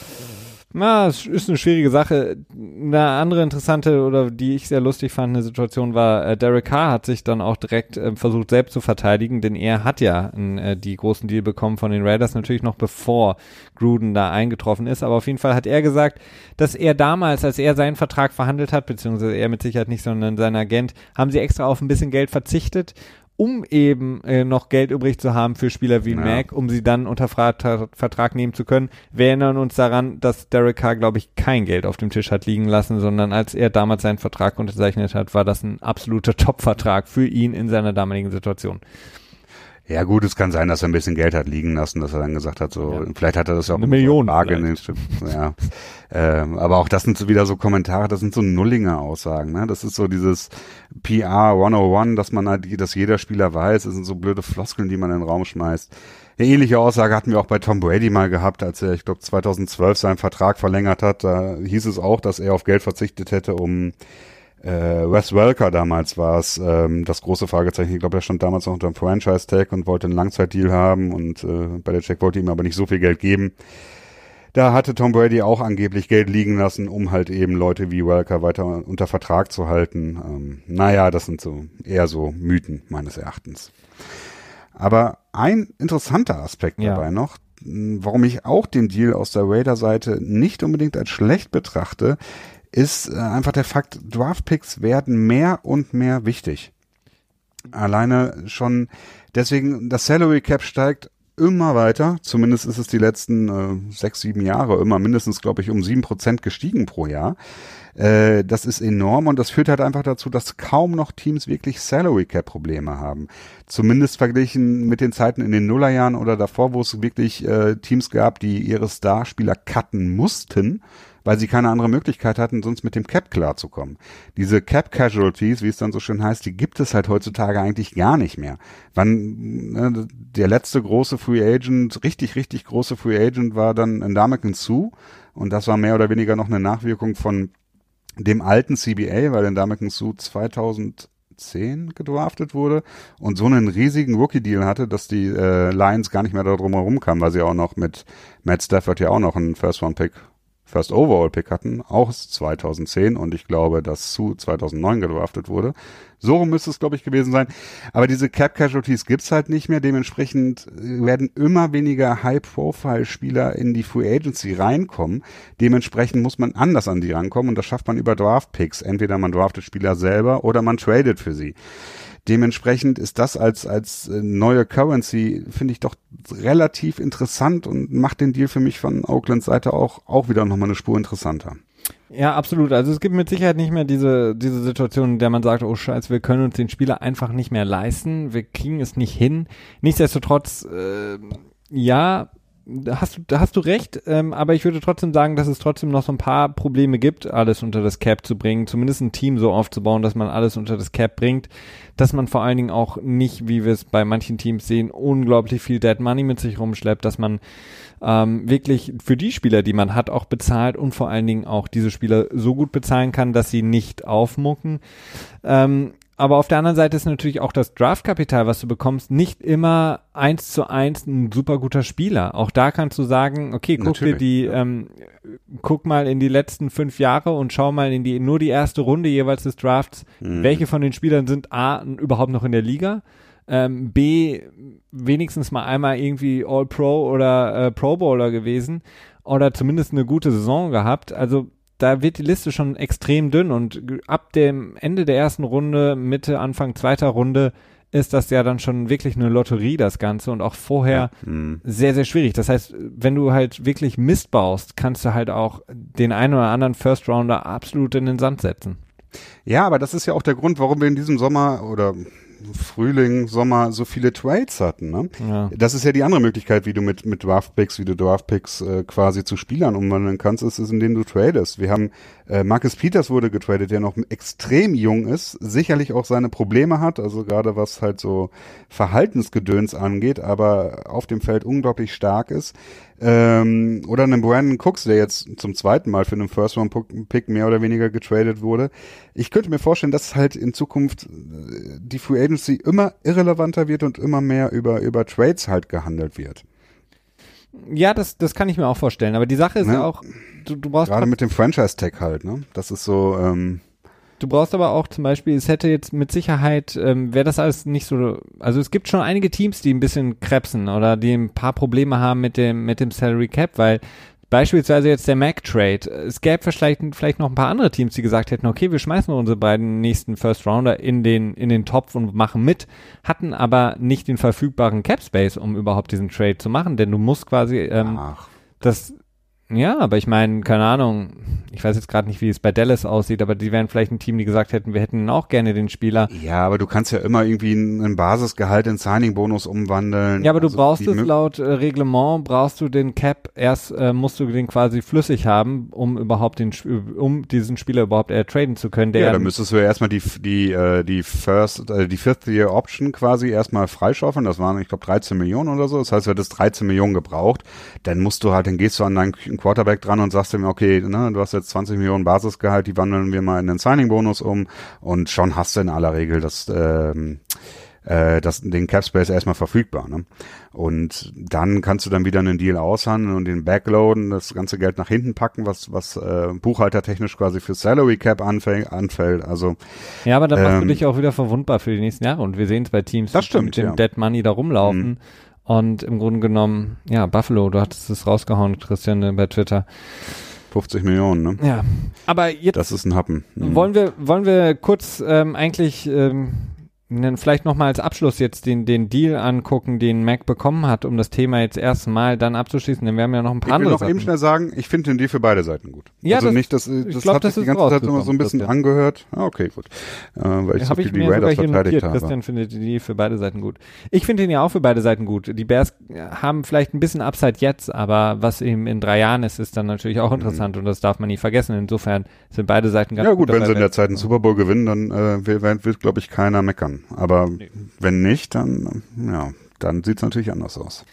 na, es ist eine schwierige Sache. Eine andere interessante oder die ich sehr lustig fand, eine Situation war, äh, Derek Carr hat sich dann auch direkt äh, versucht, selbst zu verteidigen, denn er hat ja äh, die großen Deal bekommen von den Raiders, natürlich noch bevor Gruden da eingetroffen ist. Aber auf jeden Fall hat er gesagt, dass er damals, als er seinen Vertrag verhandelt hat, beziehungsweise er mit Sicherheit nicht, sondern sein Agent, haben sie extra auf ein bisschen Geld verzichtet um eben äh, noch Geld übrig zu haben für Spieler wie ja. Mac, um sie dann unter Vertrag nehmen zu können. Wir erinnern uns daran, dass Derek Carr, glaube ich, kein Geld auf dem Tisch hat liegen lassen, sondern als er damals seinen Vertrag unterzeichnet hat, war das ein absoluter Top-Vertrag für ihn in seiner damaligen Situation. Ja gut, es kann sein, dass er ein bisschen Geld hat liegen lassen, dass er dann gesagt hat, so ja. vielleicht hat er das ja auch eine Million Bargain, ja. ähm, aber auch das sind so wieder so Kommentare, das sind so nullinge Aussagen, ne? Das ist so dieses PR 101, dass man halt, dass jeder Spieler weiß, das sind so blöde Floskeln, die man in den Raum schmeißt. Eine ähnliche Aussage hatten wir auch bei Tom Brady mal gehabt, als er, ich glaube, 2012 seinen Vertrag verlängert hat. Da hieß es auch, dass er auf Geld verzichtet hätte, um äh, Wes Welker damals war es ähm, das große Fragezeichen. Ich glaube, er stand damals noch unter dem Franchise-Tag und wollte einen Langzeitdeal haben und äh, bei der Check wollte ihm aber nicht so viel Geld geben. Da hatte Tom Brady auch angeblich Geld liegen lassen, um halt eben Leute wie Welker weiter unter Vertrag zu halten. Ähm, naja, das sind so eher so Mythen meines Erachtens. Aber ein interessanter Aspekt ja. dabei noch, warum ich auch den Deal aus der Raider-Seite nicht unbedingt als schlecht betrachte, ist äh, einfach der Fakt, Draftpicks werden mehr und mehr wichtig. Alleine schon deswegen, das Salary Cap steigt immer weiter. Zumindest ist es die letzten äh, sechs, sieben Jahre immer mindestens, glaube ich, um sieben Prozent gestiegen pro Jahr. Äh, das ist enorm und das führt halt einfach dazu, dass kaum noch Teams wirklich Salary Cap Probleme haben. Zumindest verglichen mit den Zeiten in den Nullerjahren oder davor, wo es wirklich äh, Teams gab, die ihre Starspieler cutten mussten weil sie keine andere Möglichkeit hatten, sonst mit dem Cap klarzukommen. Diese Cap Casualties, wie es dann so schön heißt, die gibt es halt heutzutage eigentlich gar nicht mehr. Wann ne, der letzte große Free Agent, richtig, richtig große Free Agent war dann Ndamukong Sue und das war mehr oder weniger noch eine Nachwirkung von dem alten CBA, weil Ndamukong Sue 2010 gedraftet wurde und so einen riesigen Rookie-Deal hatte, dass die äh, Lions gar nicht mehr darum herum kamen, weil sie auch noch mit Matt Stafford ja auch noch einen First-Round-Pick First Overall Pick hatten, auch 2010 und ich glaube, dass zu 2009 gedraftet wurde. So müsste es, glaube ich, gewesen sein. Aber diese Cap Casualties gibt's halt nicht mehr. Dementsprechend werden immer weniger High-Profile-Spieler in die Free Agency reinkommen. Dementsprechend muss man anders an die rankommen und das schafft man über Draft Picks. Entweder man draftet Spieler selber oder man tradet für sie. Dementsprechend ist das als, als äh, neue Currency, finde ich doch relativ interessant und macht den Deal für mich von Oaklands Seite auch, auch wieder nochmal eine Spur interessanter. Ja, absolut. Also es gibt mit Sicherheit nicht mehr diese, diese Situation, in der man sagt, oh scheiße, wir können uns den Spieler einfach nicht mehr leisten, wir kriegen es nicht hin. Nichtsdestotrotz, äh, ja, da hast du, da hast du recht, ähm, aber ich würde trotzdem sagen, dass es trotzdem noch so ein paar Probleme gibt, alles unter das Cap zu bringen, zumindest ein Team so aufzubauen, dass man alles unter das Cap bringt, dass man vor allen Dingen auch nicht, wie wir es bei manchen Teams sehen, unglaublich viel Dead Money mit sich rumschleppt, dass man ähm, wirklich für die Spieler, die man hat, auch bezahlt und vor allen Dingen auch diese Spieler so gut bezahlen kann, dass sie nicht aufmucken. Ähm, aber auf der anderen Seite ist natürlich auch das Draftkapital, was du bekommst, nicht immer eins zu eins ein super guter Spieler. Auch da kannst du sagen, okay, guck natürlich, dir die, ja. ähm, guck mal in die letzten fünf Jahre und schau mal in die nur die erste Runde jeweils des Drafts, mhm. welche von den Spielern sind A überhaupt noch in der Liga, ähm, B wenigstens mal einmal irgendwie All Pro oder äh, Pro Bowler gewesen oder zumindest eine gute Saison gehabt. Also da wird die Liste schon extrem dünn und ab dem Ende der ersten Runde, Mitte, Anfang zweiter Runde ist das ja dann schon wirklich eine Lotterie, das Ganze und auch vorher ja. mhm. sehr, sehr schwierig. Das heißt, wenn du halt wirklich Mist baust, kannst du halt auch den einen oder anderen First Rounder absolut in den Sand setzen. Ja, aber das ist ja auch der Grund, warum wir in diesem Sommer oder Frühling, Sommer so viele Trades hatten. Ne? Ja. Das ist ja die andere Möglichkeit, wie du mit, mit Draftpicks, wie du Draftpicks äh, quasi zu Spielern umwandeln kannst, ist es, indem du tradest. Wir haben äh, Marcus Peters wurde getradet, der noch extrem jung ist, sicherlich auch seine Probleme hat, also gerade was halt so Verhaltensgedöns angeht, aber auf dem Feld unglaublich stark ist. Ähm, oder einen Brandon Cooks, der jetzt zum zweiten Mal für einen First-Round-Pick mehr oder weniger getradet wurde. Ich könnte mir vorstellen, dass halt in Zukunft äh, die Free Agency immer irrelevanter wird und immer mehr über, über Trades halt gehandelt wird. Ja, das, das kann ich mir auch vorstellen. Aber die Sache ist ja, ja auch, du, du brauchst. Gerade mit dem Franchise-Tag halt, ne? Das ist so, ähm, Du brauchst aber auch zum Beispiel, es hätte jetzt mit Sicherheit, ähm, wäre das alles nicht so, also es gibt schon einige Teams, die ein bisschen krebsen oder die ein paar Probleme haben mit dem, mit dem Salary Cap, weil beispielsweise jetzt der Mac Trade, es gäbe vielleicht, vielleicht noch ein paar andere Teams, die gesagt hätten, okay, wir schmeißen unsere beiden nächsten First Rounder in den, in den Topf und machen mit, hatten aber nicht den verfügbaren Cap Space, um überhaupt diesen Trade zu machen, denn du musst quasi, ähm, Ach. das, ja, aber ich meine, keine Ahnung, ich weiß jetzt gerade nicht, wie es bei Dallas aussieht, aber die wären vielleicht ein Team, die gesagt hätten, wir hätten auch gerne den Spieler. Ja, aber du kannst ja immer irgendwie einen Basisgehalt in Signing-Bonus umwandeln. Ja, aber du also brauchst es laut äh, Reglement, brauchst du den Cap, erst äh, musst du den quasi flüssig haben, um überhaupt den, um diesen Spieler überhaupt äh, traden zu können. Der ja, dann müsstest du ja erstmal die, die, äh, die First, äh, die Fifth Year Option quasi erstmal freischaufeln. Das waren, ich glaube, 13 Millionen oder so. Das heißt, du hättest 13 Millionen gebraucht. Dann musst du halt, dann gehst du an deinen Quarterback dran und sagst ihm, okay, ne, du hast jetzt 20 Millionen Basisgehalt, die wandeln wir mal in den Signing-Bonus um und schon hast du in aller Regel das, ähm, äh, das, den Capspace erstmal verfügbar. Ne? Und dann kannst du dann wieder einen Deal aushandeln und den Backloaden, das ganze Geld nach hinten packen, was, was äh, buchhaltertechnisch quasi für Salary Cap anfällt. anfällt. Also, ja, aber dann ähm, machst du ähm, dich auch wieder verwundbar für die nächsten Jahre. Und wir sehen es bei Teams, das stimmt, mit dem ja. Dead Money da rumlaufen. Mhm und im Grunde genommen, ja, Buffalo, du hattest es rausgehauen, Christian, bei Twitter. 50 Millionen, ne? Ja. Aber jetzt. Das ist ein Happen. Mhm. Wollen wir, wollen wir kurz ähm, eigentlich ähm, vielleicht nochmal als Abschluss jetzt den, den Deal angucken, den Mac bekommen hat, um das Thema jetzt erstmal dann abzuschließen, denn wir haben ja noch ein paar ich will andere noch eben Sachen. schnell sagen, ich finde den Deal für beide Seiten gut. Ja, also das- nicht, dass ich das glaub, hat das sich die ganze Zeit immer so ein bisschen angehört. Ah, okay, gut. Äh, weil ich so Habe viel ich die Raiders verteidigt habe. Christian findet die für beide Seiten gut. Ich finde den ja auch für beide Seiten gut. Die Bears äh, haben vielleicht ein bisschen Upside jetzt, aber was eben in drei Jahren ist, ist dann natürlich auch interessant und das darf man nie vergessen. Insofern sind beide Seiten ganz Mhm. Ja gut, wenn dabei, sie in der Zeit einen Super Bowl gewinnen, dann äh, wird glaube ich, keiner meckern. Aber wenn nicht, dann, ja, dann sieht's natürlich anders aus.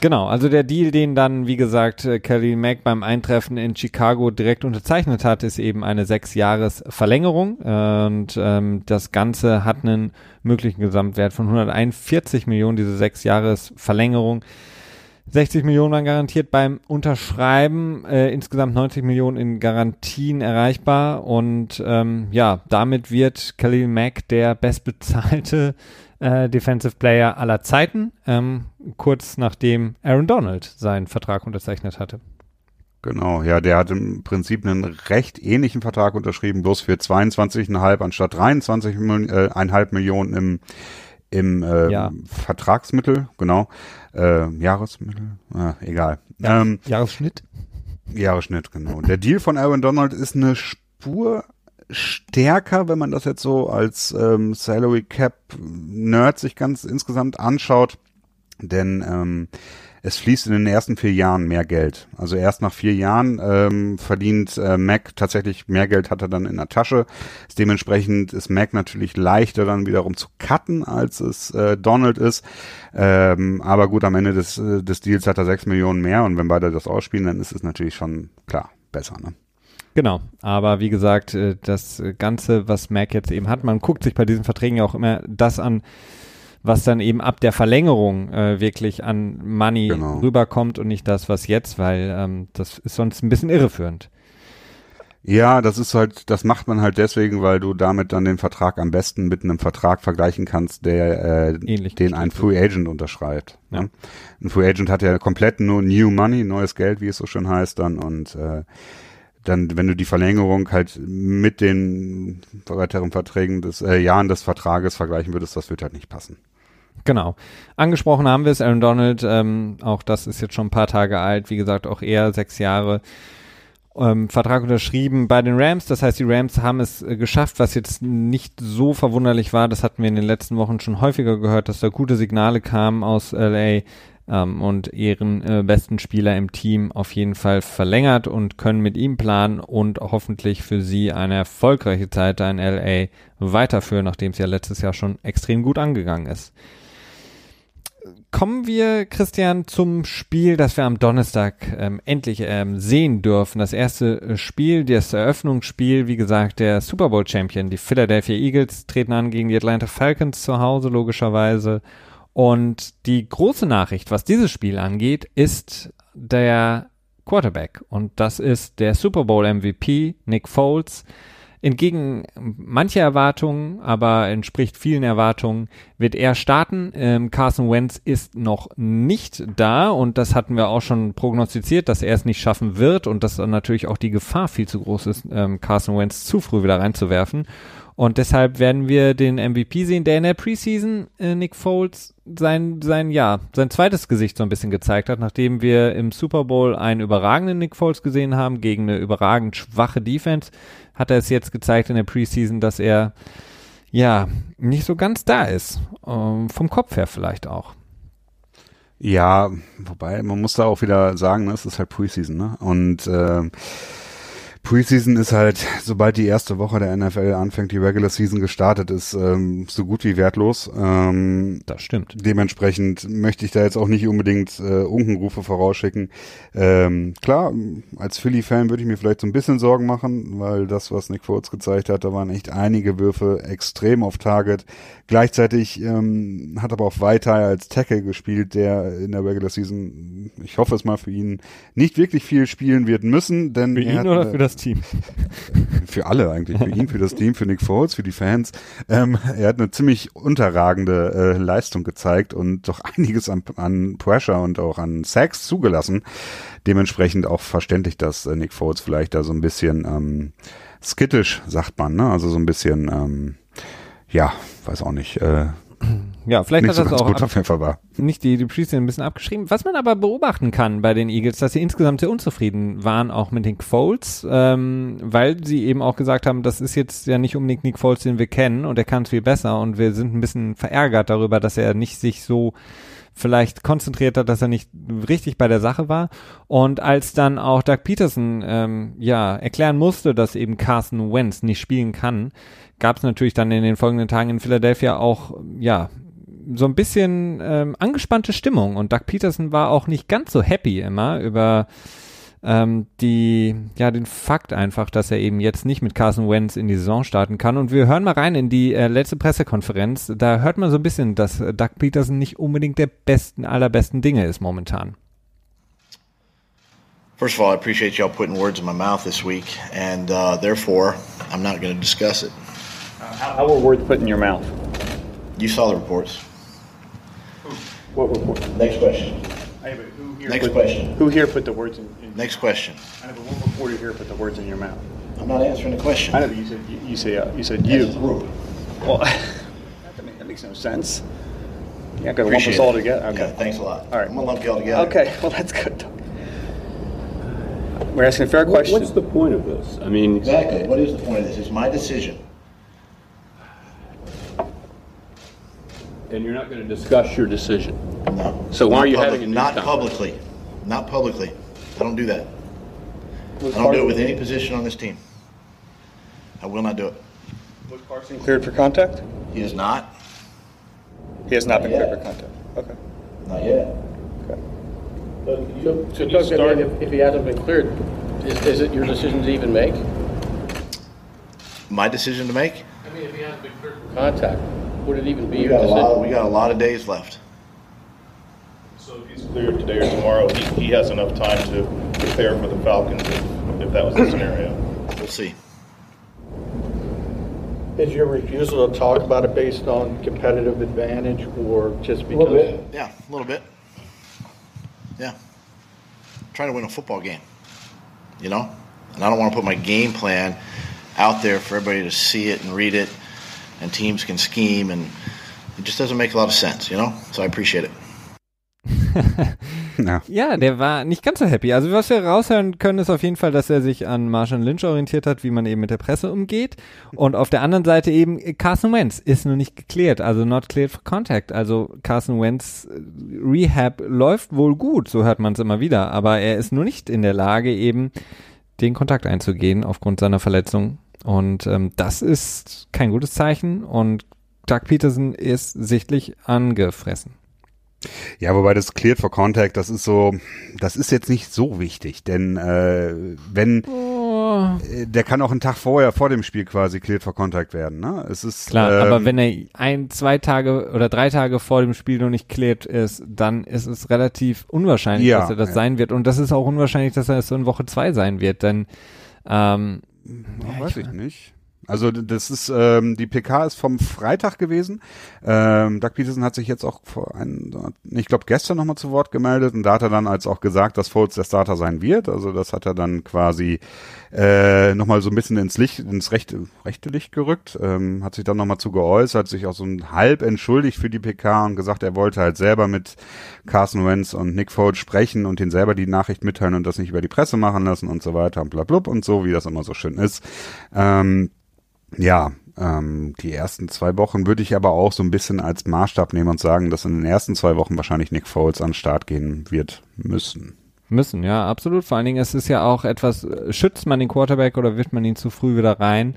Genau, also der Deal, den dann, wie gesagt, äh, Kelly Mack beim Eintreffen in Chicago direkt unterzeichnet hat, ist eben eine Sechs-Jahres-Verlängerung. Und ähm, das Ganze hat einen möglichen Gesamtwert von 141 Millionen, diese Sechs-Jahres-Verlängerung. 60 Millionen waren garantiert beim Unterschreiben, äh, insgesamt 90 Millionen in Garantien erreichbar und ähm, ja, damit wird Khalil Mack der bestbezahlte äh, Defensive Player aller Zeiten, ähm, kurz nachdem Aaron Donald seinen Vertrag unterzeichnet hatte. Genau, ja, der hat im Prinzip einen recht ähnlichen Vertrag unterschrieben, bloß für 22,5 anstatt 23,5 Millionen im, im äh, Ja. Vertragsmittel, genau, äh, Jahresmittel, ah, egal. Ähm, Jahresschnitt? Jahresschnitt, genau. Der Deal von Aaron Donald ist eine Spur stärker, wenn man das jetzt so als ähm, Salary Cap Nerd sich ganz insgesamt anschaut, denn ähm, es fließt in den ersten vier Jahren mehr Geld. Also erst nach vier Jahren ähm, verdient äh, Mac tatsächlich mehr Geld hat er dann in der Tasche. Dementsprechend ist Mac natürlich leichter dann wiederum zu cutten, als es äh, Donald ist. Ähm, aber gut, am Ende des, äh, des Deals hat er sechs Millionen mehr und wenn beide das ausspielen, dann ist es natürlich schon klar besser. Ne? Genau, aber wie gesagt, äh, das Ganze, was Mac jetzt eben hat, man guckt sich bei diesen Verträgen ja auch immer das an, was dann eben ab der Verlängerung äh, wirklich an Money Genau. rüberkommt und nicht das, was jetzt, weil ähm, das ist sonst ein bisschen irreführend. Ja, das ist halt, das macht man halt deswegen, weil du damit dann den Vertrag am besten mit einem Vertrag vergleichen kannst, der äh, Ähnlich den ein Free Agent unterschreibt. Ja. Ne? Ein Free Agent hat ja komplett nur New Money, neues Geld, wie es so schön heißt dann und äh, dann, wenn du die Verlängerung halt mit den weiteren Verträgen des äh, Jahren des Vertrages vergleichen würdest, das wird halt nicht passen. Genau. Angesprochen haben wir es, Aaron Donald, ähm, auch das ist jetzt schon ein paar Tage alt, wie gesagt, auch er sechs Jahre. Ähm, Vertrag unterschrieben bei den Rams. Das heißt, die Rams haben es äh, geschafft, was jetzt nicht so verwunderlich war. Das hatten wir in den letzten Wochen schon häufiger gehört, dass da gute Signale kamen aus LA ähm, und ihren äh, besten Spieler im Team auf jeden Fall verlängert und können mit ihm planen und hoffentlich für sie eine erfolgreiche Zeit da in LA weiterführen, nachdem es ja letztes Jahr schon extrem gut angegangen ist. Kommen wir, Christian, zum Spiel, das wir am Donnerstag ähm, endlich ähm, sehen dürfen. Das erste äh, Spiel, das Eröffnungsspiel, wie gesagt, der Super Bowl Champion. Die Philadelphia Eagles treten an gegen die Atlanta Falcons zu Hause, logischerweise. Und die große Nachricht, was dieses Spiel angeht, ist der Quarterback. Und das ist der Super Bowl MVP, Nick Foles. Entgegen mancher Erwartungen, aber entspricht vielen Erwartungen, wird er starten. Ähm, Carson Wentz ist noch nicht da und das hatten wir auch schon prognostiziert, dass er es nicht schaffen wird und dass dann natürlich auch die Gefahr viel zu groß ist, ähm, Carson Wentz zu früh wieder reinzuwerfen. Und deshalb werden wir den MVP sehen, der in der Preseason äh, Nick Foles sein, sein, ja, sein zweites Gesicht so ein bisschen gezeigt hat, nachdem wir im Super Bowl einen überragenden Nick Foles gesehen haben gegen eine überragend schwache Defense, hat er es jetzt gezeigt in der Preseason, dass er ja nicht so ganz da ist. Ähm, vom Kopf her vielleicht auch. Ja, wobei man muss da auch wieder sagen, ne, es ist halt Preseason, ne? Und äh, Preseason ist halt, sobald die erste Woche der NFL anfängt, die Regular Season gestartet ist, ähm, so gut wie wertlos. Ähm, Das stimmt. dementsprechend möchte ich da jetzt auch nicht unbedingt äh, Unkenrufe vorausschicken. Ähm, klar, als Philly-Fan würde ich mir vielleicht so ein bisschen Sorgen machen, weil das, was Nick Foles gezeigt hat, da waren echt einige Würfe extrem auf Target. Gleichzeitig ähm, hat aber auch weiter als Tackle gespielt, der in der Regular Season, ich hoffe es mal für ihn, nicht wirklich viel spielen wird müssen, denn Für ihn hat, oder für das Team? für alle eigentlich, für ihn, für das Team, für Nick Foles, für die Fans. Ähm, er hat eine ziemlich unterragende äh, Leistung gezeigt und doch einiges an, an Pressure und auch an Sacks zugelassen. Dementsprechend auch verständlich, dass äh, Nick Foles vielleicht da so ein bisschen ähm, skittisch, sagt man, ne? Also so ein bisschen ähm, ja, weiß auch nicht. Äh, ja, vielleicht nicht hat so das auch gut auf jeden Fall war. nicht die, die Preseason ein bisschen abgeschrieben. Was man aber beobachten kann bei den Eagles, dass sie insgesamt sehr unzufrieden waren, auch mit Nick Foles, ähm, weil sie eben auch gesagt haben, das ist jetzt ja nicht unbedingt Nick Foles, den wir kennen und er kann es viel besser und wir sind ein bisschen verärgert darüber, dass er nicht sich so vielleicht konzentriert hat, dass er nicht richtig bei der Sache war. Und als dann auch Doug Peterson ähm, ja erklären musste, dass eben Carson Wentz nicht spielen kann, gab es natürlich dann in den folgenden Tagen in Philadelphia auch ja so ein bisschen ähm, angespannte Stimmung und Doug Peterson war auch nicht ganz so happy immer über ähm, die, ja, den Fakt einfach, dass er eben jetzt nicht mit Carson Wentz in die Saison starten kann. Und wir hören mal rein in die äh, letzte Pressekonferenz. Da hört man so ein bisschen, dass äh, Doug Peterson nicht unbedingt der besten, allerbesten Dinge ist momentan. First of all, I appreciate y'all putting words in my mouth this week, and uh, therefore, I'm not going to discuss it. How, were words put in your mouth? You saw the reports. What report? Next question. who here Next put, question. Who here put the words in? In Next question. I know, but what reporter here put the words in your mouth? I'm not answering the question. I know, but you said you, you say uh, you said That's you. the group. Well, that, makes, that makes no sense. You're not going to lump Appreciate us all it. together. Okay. Yeah, thanks a lot. All right. I'm gonna lump y'all together. Okay. Well, that's good. We're asking a fair What- question. What's the point of this? I mean, Exactly. What is the point of this? It's my decision. and you're not going to discuss your decision. No. So why Not are you public- having a news Not conference? publicly. Not publicly. I don't do that. Was I don't do it with any position on this team. I will not do it. Was Carson cleared for contact? He is not. He has not been Yeah. cleared for contact. Okay. Not yet. So, so Doug, I mean, if, if he hasn't been cleared, is, is it your decision to even make? My decision to make? I mean, if he hasn't been cleared for contact, would it even be We your got a lot, we got a lot of days left. So if he's cleared today or tomorrow, he, he has enough time to prepare for the Falcons if, if that was the scenario. We'll see. Is your refusal to talk about it based on competitive advantage or just because? Yeah, a little bit. Yeah. trying to win a football game, you know? And I don't want to put my game plan out there for everybody to see it and read it, and teams can scheme, and it just doesn't make a lot of sense, you know? So I appreciate it. Ja. Ja, der war nicht ganz so happy. Also was wir raushören können, ist auf jeden Fall, dass er sich an Marshall Lynch orientiert hat, wie man eben mit der Presse umgeht. Und auf der anderen Seite eben Carson Wentz ist noch nicht geklärt, also not cleared for contact. Also Carson Wentz äh, Rehab läuft wohl gut, so hört man es immer wieder, aber er ist nur nicht in der Lage eben den Kontakt einzugehen aufgrund seiner Verletzung. Und ähm, das ist kein gutes Zeichen und Doug Peterson ist sichtlich angefressen. Ja, wobei das Cleared for Contact, das ist so, das ist jetzt nicht so wichtig, denn äh, wenn äh, der kann auch einen Tag vorher, vor dem Spiel quasi Cleared for Contact werden, ne? Es ist Klar, ähm, aber wenn er ein, zwei Tage oder drei Tage vor dem Spiel noch nicht klärt ist, dann ist es relativ unwahrscheinlich, Ja, dass er das ja. sein wird. Und das ist auch unwahrscheinlich, dass er es so in Woche zwei sein wird, denn ähm, Ja, weiß ich nicht. Also das ist ähm, die PK ist vom Freitag gewesen. Ähm, Doug Peterson hat sich jetzt auch vor ein, ich glaube gestern nochmal zu Wort gemeldet und da hat er dann als auch gesagt, dass Foles der Starter sein wird. Also das hat er dann quasi äh, nochmal so ein bisschen ins Licht, ins rechte, rechte Licht gerückt. Ähm, hat sich dann nochmal zu geäußert, sich auch so ein halb entschuldigt für die PK und gesagt, er wollte halt selber mit Carson Wentz und Nick Foles sprechen und ihn selber die Nachricht mitteilen und das nicht über die Presse machen lassen und so weiter und blablub und so, wie das immer so schön ist. Ähm, ja, ähm, die ersten zwei Wochen würde ich aber auch so ein bisschen als Maßstab nehmen und sagen, dass in den ersten zwei Wochen wahrscheinlich Nick Foles an den Start gehen wird müssen. müssen, ja, absolut. Vor allen Dingen, es ist ja auch etwas, äh, schützt man den Quarterback oder wirft man ihn zu früh wieder rein?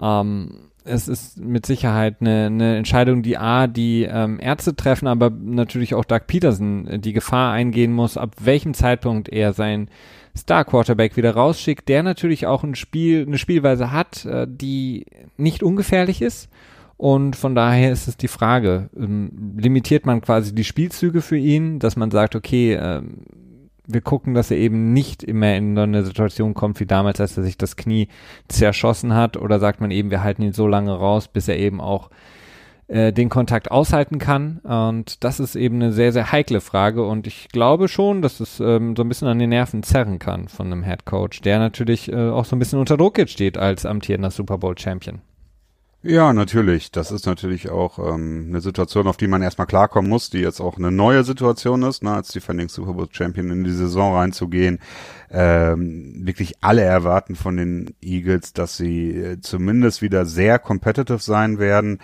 Ähm, es ist mit Sicherheit eine, eine Entscheidung, die A, die ähm, Ärzte treffen, aber natürlich auch Doug Peterson äh, die Gefahr eingehen muss, ab welchem Zeitpunkt er sein Star-Quarterback wieder rausschickt, der natürlich auch ein Spiel, eine Spielweise hat, äh, die nicht ungefährlich ist. Und von daher ist es die Frage, ähm, limitiert man quasi die Spielzüge für ihn, dass man sagt, okay, ähm, wir gucken, dass er eben nicht immer in so eine Situation kommt wie damals, als er sich das Knie zerschossen hat, oder sagt man eben, wir halten ihn so lange raus, bis er eben auch äh, den Kontakt aushalten kann. Und das ist eben eine sehr, sehr heikle Frage. Und ich glaube schon, dass es ähm, so ein bisschen an den Nerven zerren kann von einem Head Coach, der natürlich äh, auch so ein bisschen unter Druck jetzt steht als amtierender Super Bowl Champion. Ja, natürlich. Das ist natürlich auch ähm, eine Situation, auf die man erstmal klarkommen muss, die jetzt auch eine neue Situation ist, ne, als Defending Super Bowl Champion in die Saison reinzugehen. Ähm, wirklich alle erwarten von den Eagles, dass sie äh, zumindest wieder sehr competitive sein werden.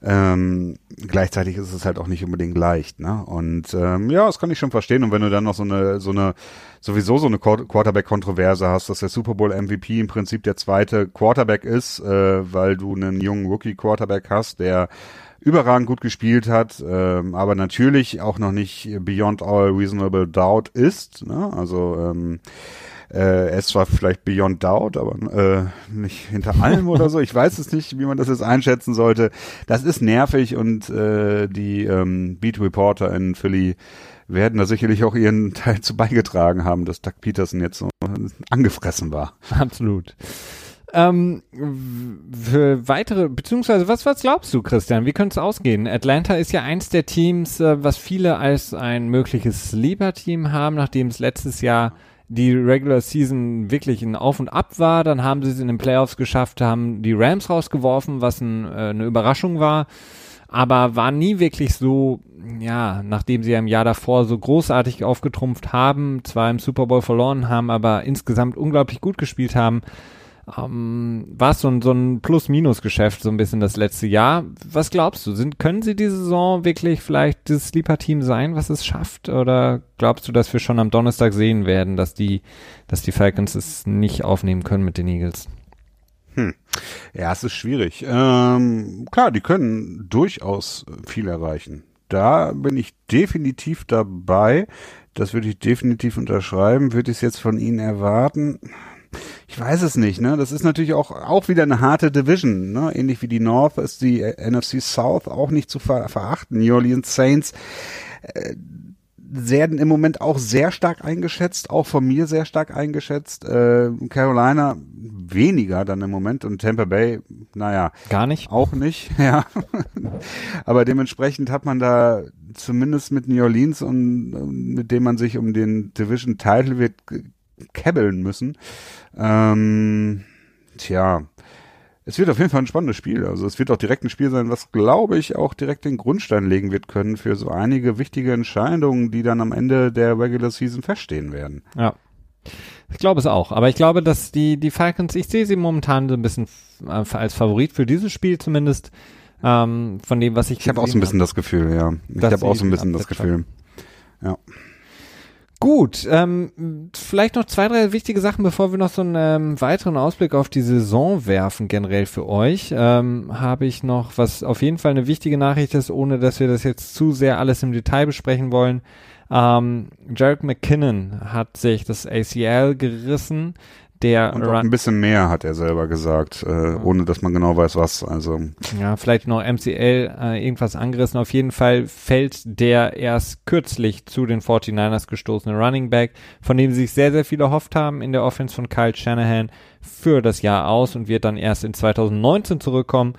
Ähm, gleichzeitig ist es halt auch nicht unbedingt leicht, ne? Und ähm, ja, das kann ich schon verstehen. Und wenn du dann noch so eine, so eine, sowieso so eine Quarterback-Kontroverse hast, dass der Super Bowl MVP im Prinzip der zweite Quarterback ist, äh, weil du einen jungen Rookie-Quarterback hast, der überragend gut gespielt hat, ähm, aber natürlich auch noch nicht beyond all reasonable doubt ist. Ne? Also ähm, äh, ist zwar vielleicht beyond doubt, aber äh, nicht hinter allem oder so. Ich weiß es nicht, wie man das jetzt einschätzen sollte. Das ist nervig und äh, die ähm, Beat Reporter in Philly werden da sicherlich auch ihren Teil zu beigetragen haben, dass Doug Peterson jetzt so angefressen war. Absolut. Ähm, für weitere, beziehungsweise was, was glaubst du, Christian? Wie könnte es ausgehen? Atlanta ist ja eins der Teams, äh, was viele als ein mögliches Sleeper-Team haben, nachdem es letztes Jahr die Regular Season wirklich ein Auf und Ab war. Dann haben sie es in den Playoffs geschafft, haben die Rams rausgeworfen, was ein, äh, eine Überraschung war. Aber war nie wirklich so, ja, nachdem sie im Jahr davor so großartig aufgetrumpft haben, zwar im Super Bowl verloren haben, aber insgesamt unglaublich gut gespielt haben, ähm, war es so ein, so ein Plus-Minus-Geschäft so ein bisschen das letzte Jahr. Was glaubst du? Sind, können sie diese Saison wirklich vielleicht das Sleeper-Team sein, was es schafft? Oder glaubst du, dass wir schon am Donnerstag sehen werden, dass die, dass die Falcons es nicht aufnehmen können mit den Eagles? Hm. Ja, es ist schwierig. Ähm, klar, die können durchaus viel erreichen. Da bin ich definitiv dabei. Das würde ich definitiv unterschreiben. Würde ich es jetzt von Ihnen erwarten? Ich weiß es nicht, ne? Das ist natürlich auch, auch wieder eine harte Division, ne? Ähnlich wie die North ist die äh, NFC South auch nicht zu ver verachten. New Orleans Saints äh, werden im Moment auch sehr stark eingeschätzt, auch von mir sehr stark eingeschätzt. Äh, Carolina weniger dann im Moment und Tampa Bay, naja. Gar nicht. Auch nicht, ja. Aber dementsprechend hat man da zumindest mit New Orleans und mit dem man sich um den Division Title wird kebbeln müssen. Ähm, tja, es wird auf jeden Fall ein spannendes Spiel. Also es wird auch direkt ein Spiel sein, was, glaube ich, auch direkt den Grundstein legen wird können für so einige wichtige Entscheidungen, die dann am Ende der Regular Season feststehen werden. Ja. Ich glaube es auch. Aber ich glaube, dass die, die Falcons, ich sehe sie momentan so ein bisschen äh, als Favorit für dieses Spiel zumindest. Ähm, von dem, was ich. Ich habe auch so ein bisschen hab. das Gefühl, ja. Ich habe auch so ein bisschen das Gefühl. Ja. Gut, ähm, vielleicht noch zwei, drei wichtige Sachen, bevor wir noch so einen ähm, weiteren Ausblick auf die Saison werfen, generell für euch. Ähm, Habe ich noch, was auf jeden Fall eine wichtige Nachricht ist, ohne dass wir das jetzt zu sehr alles im Detail besprechen wollen. Ähm, Jarek McKinnon hat sich das ACL gerissen der und ein bisschen mehr hat er selber gesagt, äh, ohne dass man genau weiß was. Also ja, vielleicht noch MCL äh, irgendwas angerissen. Auf jeden Fall fällt der erst kürzlich zu den 49ers gestoßene Running Back, von dem sie sich sehr sehr viel erhofft haben in der Offense von Kyle Shanahan für das Jahr aus und wird dann erst in 2019 zurückkommen.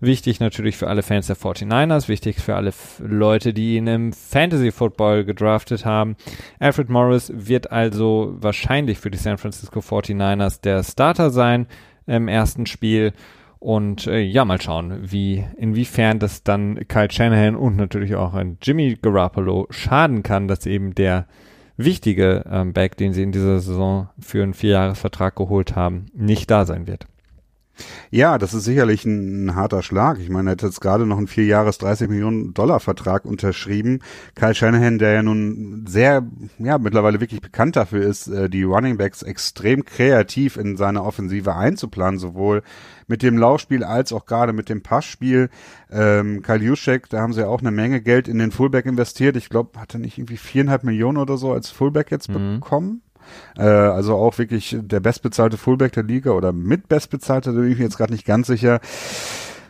Wichtig natürlich für alle Fans der 49ers, wichtig für alle Leute, die ihn im Fantasy Football gedraftet haben. Alfred Morris wird also wahrscheinlich für die San Francisco 49ers der Starter sein im ersten Spiel. Und äh, ja, mal schauen, wie, inwiefern das dann Kyle Shanahan und natürlich auch ein Jimmy Garoppolo schaden kann, dass eben der wichtige ähm, Back, den sie in dieser Saison für einen Vierjahresvertrag geholt haben, nicht da sein wird. Ja, das ist sicherlich ein, ein, harter Schlag. Ich meine, er hat jetzt gerade noch einen vier Jahres 30 Millionen Dollar Vertrag unterschrieben. Kyle Shanahan, der ja nun sehr, ja, mittlerweile wirklich bekannt dafür ist, äh, die Running Backs extrem kreativ in seine Offensive einzuplanen, sowohl mit dem Laufspiel als auch gerade mit dem Passspiel. Ähm, Kyle Juszczyk, da haben sie ja auch eine Menge Geld in den Fullback investiert. Ich glaube, hat er nicht irgendwie viereinhalb Millionen oder so als Fullback jetzt mhm. bekommen? Äh, also auch wirklich der bestbezahlte Fullback der Liga oder mit bestbezahlter, da bin ich mir jetzt gerade nicht ganz sicher.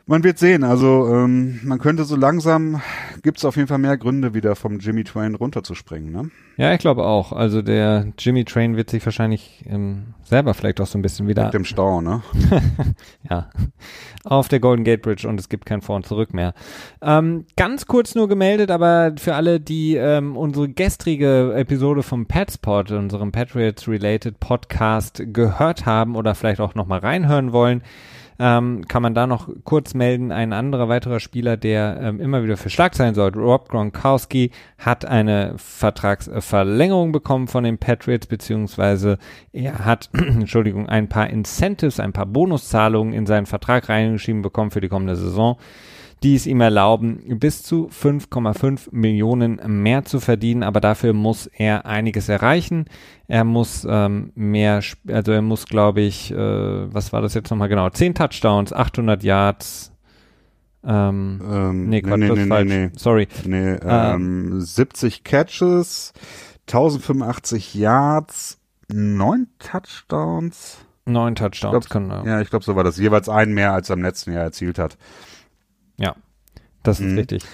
Man wird sehen. Also ähm, man könnte so langsam, gibt es auf jeden Fall mehr Gründe, wieder vom Jimmy Train runterzuspringen. Ne? Ja, ich glaube auch. Also der Jimmy Train wird sich wahrscheinlich ähm, selber vielleicht auch so ein bisschen wieder... Mit dem Stau, ne? ja, auf der Golden Gate Bridge und es gibt kein Vor und Zurück mehr. Ähm, ganz kurz nur gemeldet, aber für alle, die ähm, unsere gestrige Episode vom Patspot, unserem Patriots-related Podcast gehört haben oder vielleicht auch nochmal reinhören wollen, ähm, kann man da noch kurz melden. Ein anderer weiterer Spieler, der ähm, immer wieder für Schlag sein soll, Rob Gronkowski, hat eine Vertragsverlängerung bekommen von den Patriots, beziehungsweise er hat, Entschuldigung, ein paar Incentives, ein paar Bonuszahlungen in seinen Vertrag reingeschrieben bekommen für die kommende Saison die es ihm erlauben, bis zu 5,5 Millionen mehr zu verdienen, aber dafür muss er einiges erreichen. Er muss ähm, mehr, also er muss, glaube ich, äh, was war das jetzt nochmal genau, 10 Touchdowns, 800 Yards, ähm, ähm, nee, Quatsch, nee, nee, falsch. Nee, Sorry. Nee, ähm, 70 Catches, 1085 Yards, 9 Touchdowns. 9 Touchdowns, ich glaub, genau. Ja, ich glaube, so war das. Jeweils einen mehr, als er im letzten Jahr erzielt hat. Ja, das ist Mhm. richtig.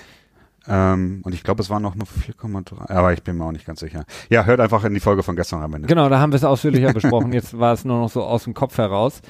Ähm, und ich glaube, es waren noch nur 4,3. Aber ich bin mir auch nicht ganz sicher. Ja, hört einfach in die Folge von gestern am Ende. Genau, da haben wir es ausführlicher besprochen. Jetzt war es nur noch so aus dem Kopf heraus.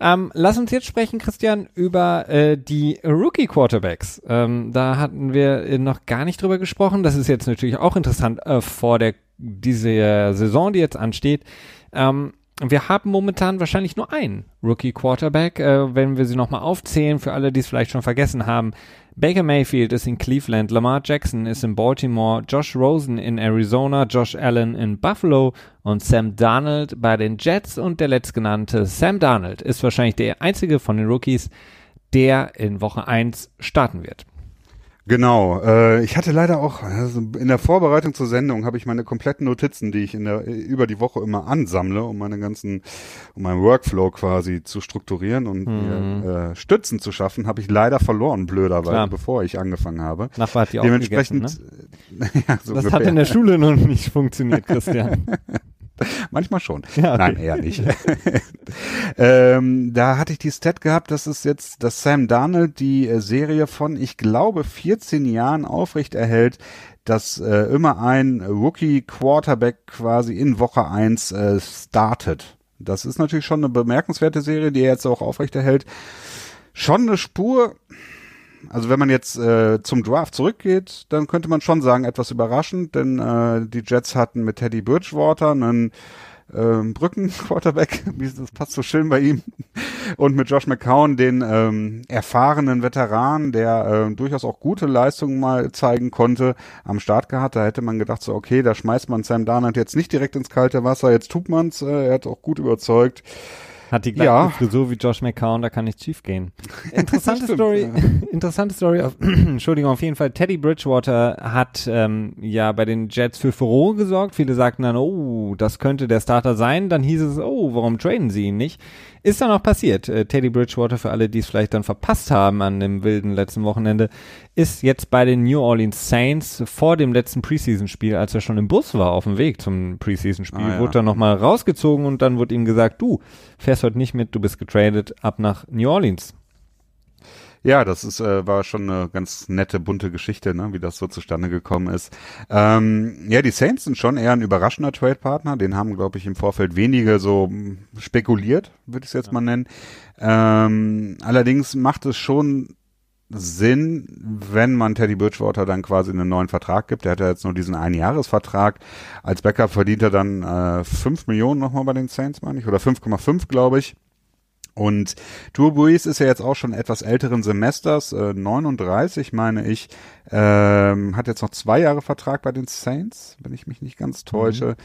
Ähm, lass uns jetzt sprechen, Christian, über äh, die Rookie Quarterbacks. Ähm, da hatten wir äh, noch gar nicht drüber gesprochen. Das ist jetzt natürlich auch interessant äh, vor der diese Saison, die jetzt ansteht. Ähm, wir haben momentan wahrscheinlich nur einen Rookie Quarterback, äh, wenn wir sie nochmal aufzählen, für alle, die es vielleicht schon vergessen haben. Baker Mayfield ist in Cleveland, Lamar Jackson ist in Baltimore, Josh Rosen in Arizona, Josh Allen in Buffalo und Sam Darnold bei den Jets und der letztgenannte Sam Darnold ist wahrscheinlich der einzige von den Rookies, der in Woche 1 starten wird. Genau. Äh, ich hatte leider auch also in der Vorbereitung zur Sendung habe ich meine kompletten Notizen, die ich in der über die Woche immer ansammle, um meine ganzen, um meinen Workflow quasi zu strukturieren und Mhm. mir, äh, Stützen zu schaffen, habe ich leider verloren, blöderweise, Klar. bevor ich angefangen habe. Nachbar hat die auch Dementsprechend, gegessen, ja, so Das ungefähr. hat in der Schule noch nicht funktioniert, Christian. Manchmal schon. Ja, okay. Nein, eher nicht. ähm, da hatte ich die Stat gehabt, dass es jetzt, dass Sam Darnold die äh, Serie von, ich glaube, 14 Jahren aufrecht erhält, dass äh, immer ein Rookie Quarterback quasi in Woche 1 äh, startet. Das ist natürlich schon eine bemerkenswerte Serie, die er jetzt auch aufrechterhält. Schon eine Spur, also wenn man jetzt äh, zum Draft zurückgeht, dann könnte man schon sagen, etwas überraschend, denn äh, die Jets hatten mit Teddy Bridgewater einen ähm, Brücken-Quarterback, das passt so schön bei ihm, und mit Josh McCown den ähm, erfahrenen Veteran, der äh, durchaus auch gute Leistungen mal zeigen konnte, am Start gehabt. Da hätte man gedacht, so okay, da schmeißt man Sam Darnold jetzt nicht direkt ins kalte Wasser, jetzt tut man's, äh, er hat auch gut überzeugt. Hat die gleiche Ja. Frisur wie Josh McCown, da kann nichts schief gehen. Interessante Story, interessante Story, auf, Entschuldigung, auf jeden Fall, Teddy Bridgewater hat ähm, ja bei den Jets für Furore gesorgt. Viele sagten dann, oh, das könnte der Starter sein. Dann hieß es, oh, warum traden sie ihn nicht? Ist dann auch passiert. Äh, Teddy Bridgewater, für alle, die es vielleicht dann verpasst haben an dem wilden letzten Wochenende, ist jetzt bei den New Orleans Saints vor dem letzten Preseason-Spiel, als er schon im Bus war auf dem Weg zum Preseason-Spiel, Ah, ja. wurde er nochmal rausgezogen und dann wurde ihm gesagt, du fährst heute nicht mit, du bist getradet ab nach New Orleans. Ja, das ist, äh, war schon eine ganz nette, bunte Geschichte, ne, wie das so zustande gekommen ist. Ähm, ja, die Saints sind schon eher ein überraschender Trade-Partner. Den haben, glaube ich, im Vorfeld wenige so mh, spekuliert, würde ich es jetzt mal nennen. Ähm, allerdings macht es schon Sinn, wenn man Teddy Bridgewater dann quasi einen neuen Vertrag gibt. Der hat ja jetzt nur diesen Einjahresvertrag. Als Backup verdient er dann äh, 5 Millionen nochmal bei den Saints, meine ich, oder 5,5, glaube ich. Und Brees ist ja jetzt auch schon etwas älteren Semesters, äh, 39 meine ich, ähm, hat jetzt noch zwei Jahre Vertrag bei den Saints, wenn ich mich nicht ganz täusche.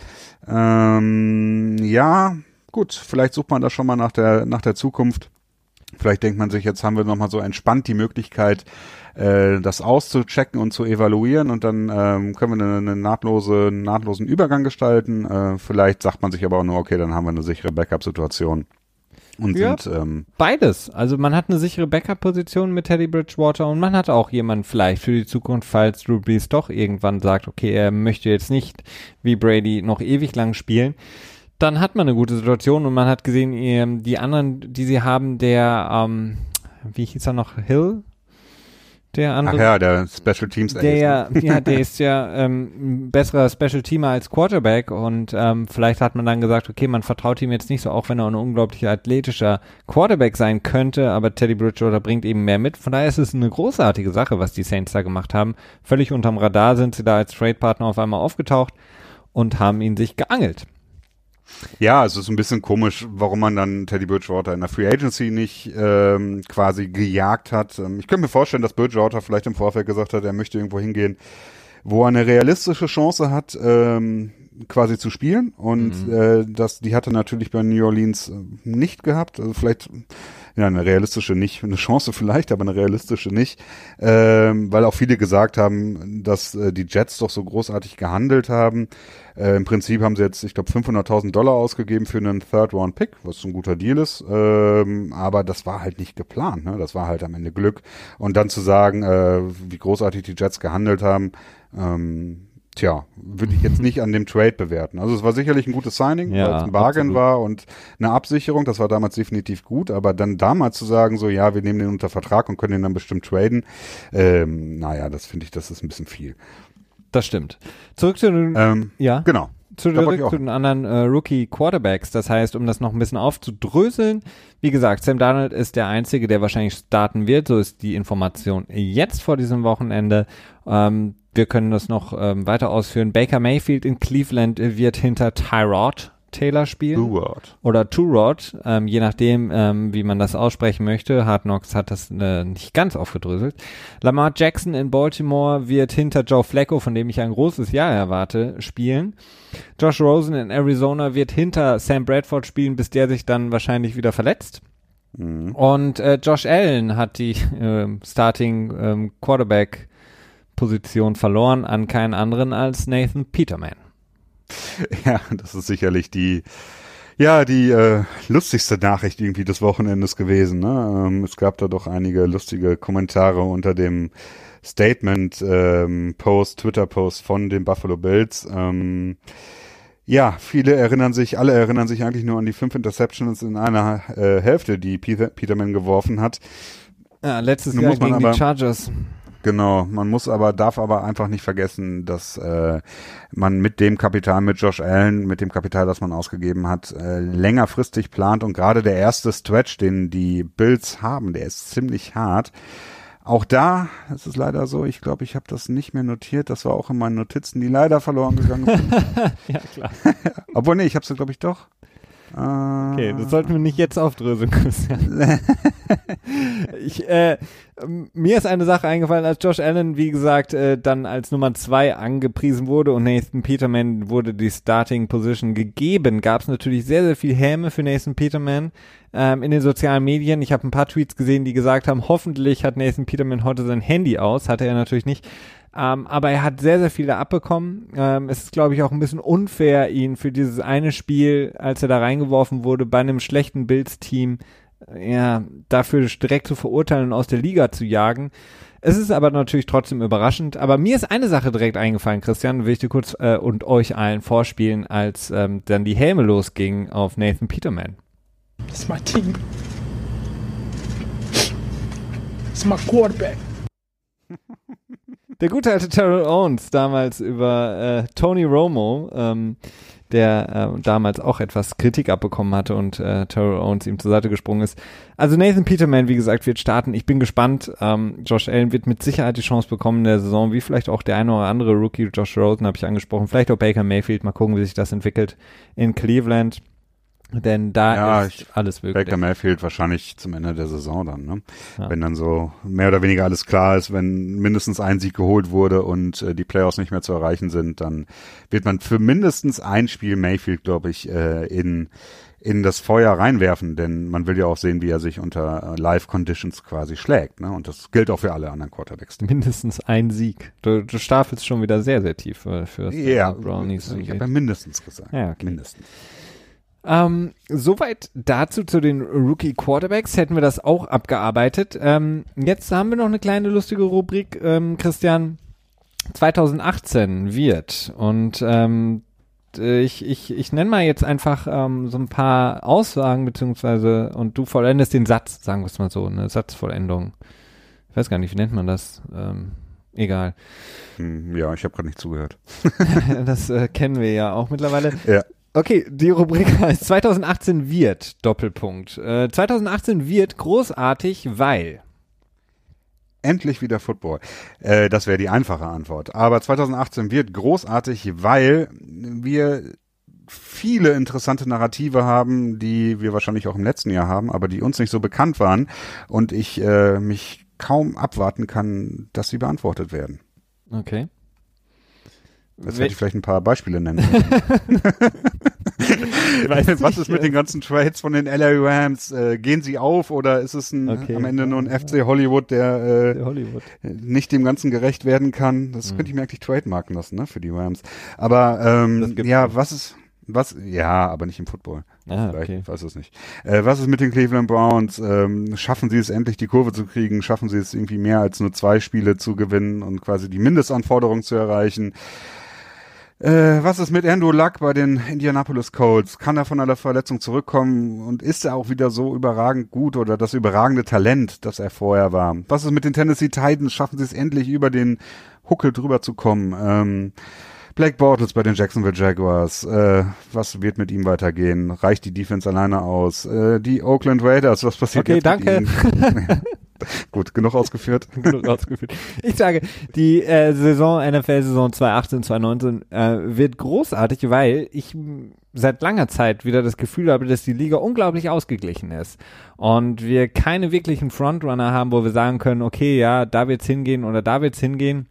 Ähm, ja, gut, vielleicht sucht man da schon mal nach der, nach der Zukunft. Vielleicht denkt man sich, jetzt haben wir nochmal so entspannt die Möglichkeit, äh, das auszuchecken und zu evaluieren und dann ähm, können wir eine, eine nahtlose, einen nahtlosen Übergang gestalten. Äh, vielleicht sagt man sich aber auch nur, okay, dann haben wir eine sichere Backup-Situation und Ja. sind ähm, Beides. Also man hat eine sichere Backup-Position mit Teddy Bridgewater und man hat auch jemanden vielleicht für die Zukunft, falls Drew Brees doch irgendwann sagt, okay, er möchte jetzt nicht wie Brady noch ewig lang spielen. Dann hat man eine gute Situation und man hat gesehen, ähm, die anderen, die sie haben, der, ähm, wie hieß er noch, Hill? Der Ach andere. ja, der Special Teams Der, ja, ja, der ist ja ähm, ein besserer Special Teamer als Quarterback und ähm, vielleicht hat man dann gesagt, okay, man vertraut ihm jetzt nicht so, auch wenn er ein unglaublich athletischer Quarterback sein könnte, aber Teddy Bridgewater bringt eben mehr mit. Von daher ist es eine großartige Sache, was die Saints da gemacht haben. Völlig unterm Radar sind sie da als Trade-Partner auf einmal aufgetaucht und haben ihn sich geangelt. Ja, es ist ein bisschen komisch, warum man dann Teddy Bridgewater in der Free Agency nicht ähm, quasi gejagt hat. Ähm, ich könnte mir vorstellen, dass Bridgewater vielleicht im Vorfeld gesagt hat, er möchte irgendwo hingehen, wo er eine realistische Chance hat, ähm, quasi zu spielen. Und Mhm. äh, das, die hatte natürlich bei New Orleans äh, nicht gehabt. Also vielleicht ja, eine realistische nicht, eine Chance vielleicht, aber eine realistische nicht, ähm, weil auch viele gesagt haben, dass äh, die Jets doch so großartig gehandelt haben. Äh, Im Prinzip haben sie jetzt, ich glaube, 500.000 Dollar ausgegeben für einen Third-Round-Pick, was ein guter Deal ist, ähm, aber das war halt nicht geplant, ne? das war halt am Ende Glück. Und dann zu sagen, äh, wie großartig die Jets gehandelt haben, ähm, Tja, würde ich jetzt nicht an dem Trade bewerten. Also es war sicherlich ein gutes Signing, Ja, weil es ein Bargain absolut. war und eine Absicherung. Das war damals definitiv gut. Aber dann damals zu sagen, so ja, wir nehmen den unter Vertrag und können den dann bestimmt traden, ähm, naja, das finde ich, das ist ein bisschen viel. Das stimmt. Zurück zu den, Ähm, ja. Genau. Zurück zu den anderen äh, Rookie-Quarterbacks. Das heißt, um das noch ein bisschen aufzudröseln, wie gesagt, Sam Darnold ist der Einzige, der wahrscheinlich starten wird. So ist die Information jetzt vor diesem Wochenende. Ähm, wir können das noch ähm, weiter ausführen. Baker Mayfield in Cleveland wird hinter Tyrod Taylor spielen. Two-Word. Oder Two-Rod, ähm, je nachdem, ähm, wie man das aussprechen möchte. Hard Knocks hat das äh, nicht ganz aufgedröselt. Lamar Jackson in Baltimore wird hinter Joe Flacco, von dem ich ein großes Jahr erwarte, spielen. Josh Rosen in Arizona wird hinter Sam Bradford spielen, bis der sich dann wahrscheinlich wieder verletzt. Und äh, Josh Allen hat die ähm, Starting ähm, Quarterback Position verloren an keinen anderen als Nathan Peterman. Ja, das ist sicherlich die, ja, die äh, lustigste Nachricht irgendwie des Wochenendes gewesen. Ne? Ähm, es gab da doch einige lustige Kommentare unter dem Statement, ähm, Post, Twitter-Post von den Buffalo Bills. Ähm, ja, viele erinnern sich, alle erinnern sich eigentlich nur an die fünf Interceptions in einer äh, Hälfte, die Peter, Peterman geworfen hat. Ja, letztes Nun Jahr gegen die aber- Chargers. Genau, man muss aber, darf aber einfach nicht vergessen, dass äh, man mit dem Kapital, mit Josh Allen, mit dem Kapital, das man ausgegeben hat, äh, längerfristig plant und gerade der erste Stretch, den die Bills haben, der ist ziemlich hart. Auch da, es ist leider so, ich glaube, ich habe das nicht mehr notiert, das war auch in meinen Notizen, die leider verloren gegangen sind. Ja, klar. Obwohl, nee, ich habe sie, glaube ich, doch. Okay, das sollten wir nicht jetzt aufdröseln, Christian. ich, äh, mir ist eine Sache eingefallen, als Josh Allen, wie gesagt, äh, dann als Nummer zwei angepriesen wurde und Nathan Peterman wurde die Starting Position gegeben, gab es natürlich sehr, sehr viel Häme für Nathan Peterman ähm, in den sozialen Medien. Ich habe ein paar Tweets gesehen, die gesagt haben, hoffentlich hat Nathan Peterman heute sein Handy aus, hatte er natürlich nicht. Ähm, aber er hat sehr, sehr viele abbekommen. Ähm, es ist, glaube ich, auch ein bisschen unfair, ihn für dieses eine Spiel, als er da reingeworfen wurde, bei einem schlechten Bills-Team, äh, ja, dafür direkt zu verurteilen und aus der Liga zu jagen. Es ist aber natürlich trotzdem überraschend. Aber mir ist eine Sache direkt eingefallen, Christian, will ich dir kurz äh, und euch allen vorspielen, als ähm, dann die Helme losgingen auf Nathan Peterman. It's my team. It's my quarterback. Der gute alte Terrell Owens, damals über äh, Tony Romo, ähm, der äh, damals auch etwas Kritik abbekommen hatte und äh, Terrell Owens ihm zur Seite gesprungen ist. Also Nathan Peterman, wie gesagt, wird starten. Ich bin gespannt. Ähm, Josh Allen wird mit Sicherheit die Chance bekommen in der Saison, wie vielleicht auch der eine oder andere Rookie. Josh Rosen habe ich angesprochen. Vielleicht auch Baker Mayfield. Mal gucken, wie sich das entwickelt in Cleveland. Denn da Ja, ist alles möglich. Baker Mayfield wahrscheinlich zum Ende der Saison dann, ne? Ja. Wenn dann so mehr oder weniger alles klar ist, wenn mindestens ein Sieg geholt wurde und äh, die Playoffs nicht mehr zu erreichen sind, dann wird man für mindestens ein Spiel Mayfield, glaube ich, äh, in in das Feuer reinwerfen, denn man will ja auch sehen, wie er sich unter äh, Live-Conditions quasi schlägt, ne? Und das gilt auch für alle anderen Quarterbacks. Mindestens ein Sieg. Du, du staffelst schon wieder sehr, sehr tief äh, für Ja, Brownies. ich habe ja mindestens gesagt. Ja, okay. Mindestens. Ähm, soweit dazu zu den Rookie Quarterbacks hätten wir das auch abgearbeitet. Ähm, jetzt haben wir noch eine kleine lustige Rubrik, ähm, Christian. 2018 wird und ähm, ich, ich, ich nenne mal jetzt einfach ähm, so ein paar Aussagen beziehungsweise und du vollendest den Satz, sagen wir es mal so, eine Satzvollendung. Ich weiß gar nicht, wie nennt man das? Ähm, egal. Hm, ja, ich habe gerade nicht zugehört. das äh, kennen wir ja auch mittlerweile. Ja. Okay, die Rubrik heißt 2018 wird, Doppelpunkt. Äh, 2018 wird großartig, weil. Endlich wieder Football. Äh, das wäre die einfache Antwort. Aber 2018 wird großartig, weil wir viele interessante Narrative haben, die wir wahrscheinlich auch im letzten Jahr haben, aber die uns nicht so bekannt waren und ich äh, mich kaum abwarten kann, dass sie beantwortet werden. Okay. Jetzt hätte ich vielleicht ein paar Beispiele nennen. Was ist mit den ganzen Trades von den LA Rams? Äh, gehen sie auf oder ist es ein, Okay. am Ende nur ein FC Hollywood, der, äh, Hollywood. nicht dem Ganzen gerecht werden kann? Das Mhm. könnte ich mir eigentlich trademarken lassen, ne, für die Rams. Aber ähm, ja, nicht. was ist was? Ja, aber nicht im Football. Ah, Vielleicht, okay. ich weiß es nicht. Äh, was ist mit den Cleveland Browns? Ähm, schaffen sie es endlich, die Kurve zu kriegen? Schaffen sie es irgendwie mehr als nur zwei Spiele zu gewinnen und quasi die Mindestanforderungen zu erreichen? Äh, was ist mit Andrew Luck bei den Indianapolis Colts? Kann er von einer Verletzung zurückkommen und ist er auch wieder so überragend gut oder das überragende Talent, das er vorher war? Was ist mit den Tennessee Titans? Schaffen sie es endlich über den Huckel drüber zu kommen? Ähm, Blake Bortles bei den Jacksonville Jaguars. Äh, was wird mit ihm weitergehen? Reicht die Defense alleine aus? Äh, die Oakland Raiders, was passiert Okay, jetzt danke. mit ihnen? Gut, genug ausgeführt. Genug ausgeführt. Ich sage, die äh, Saison, NFL-Saison 2018, 2019 äh, wird großartig, weil ich seit langer Zeit wieder das Gefühl habe, dass die Liga unglaublich ausgeglichen ist. Und wir keine wirklichen Frontrunner haben, wo wir sagen können, okay, ja, da wird's hingehen oder da wird's hingehen.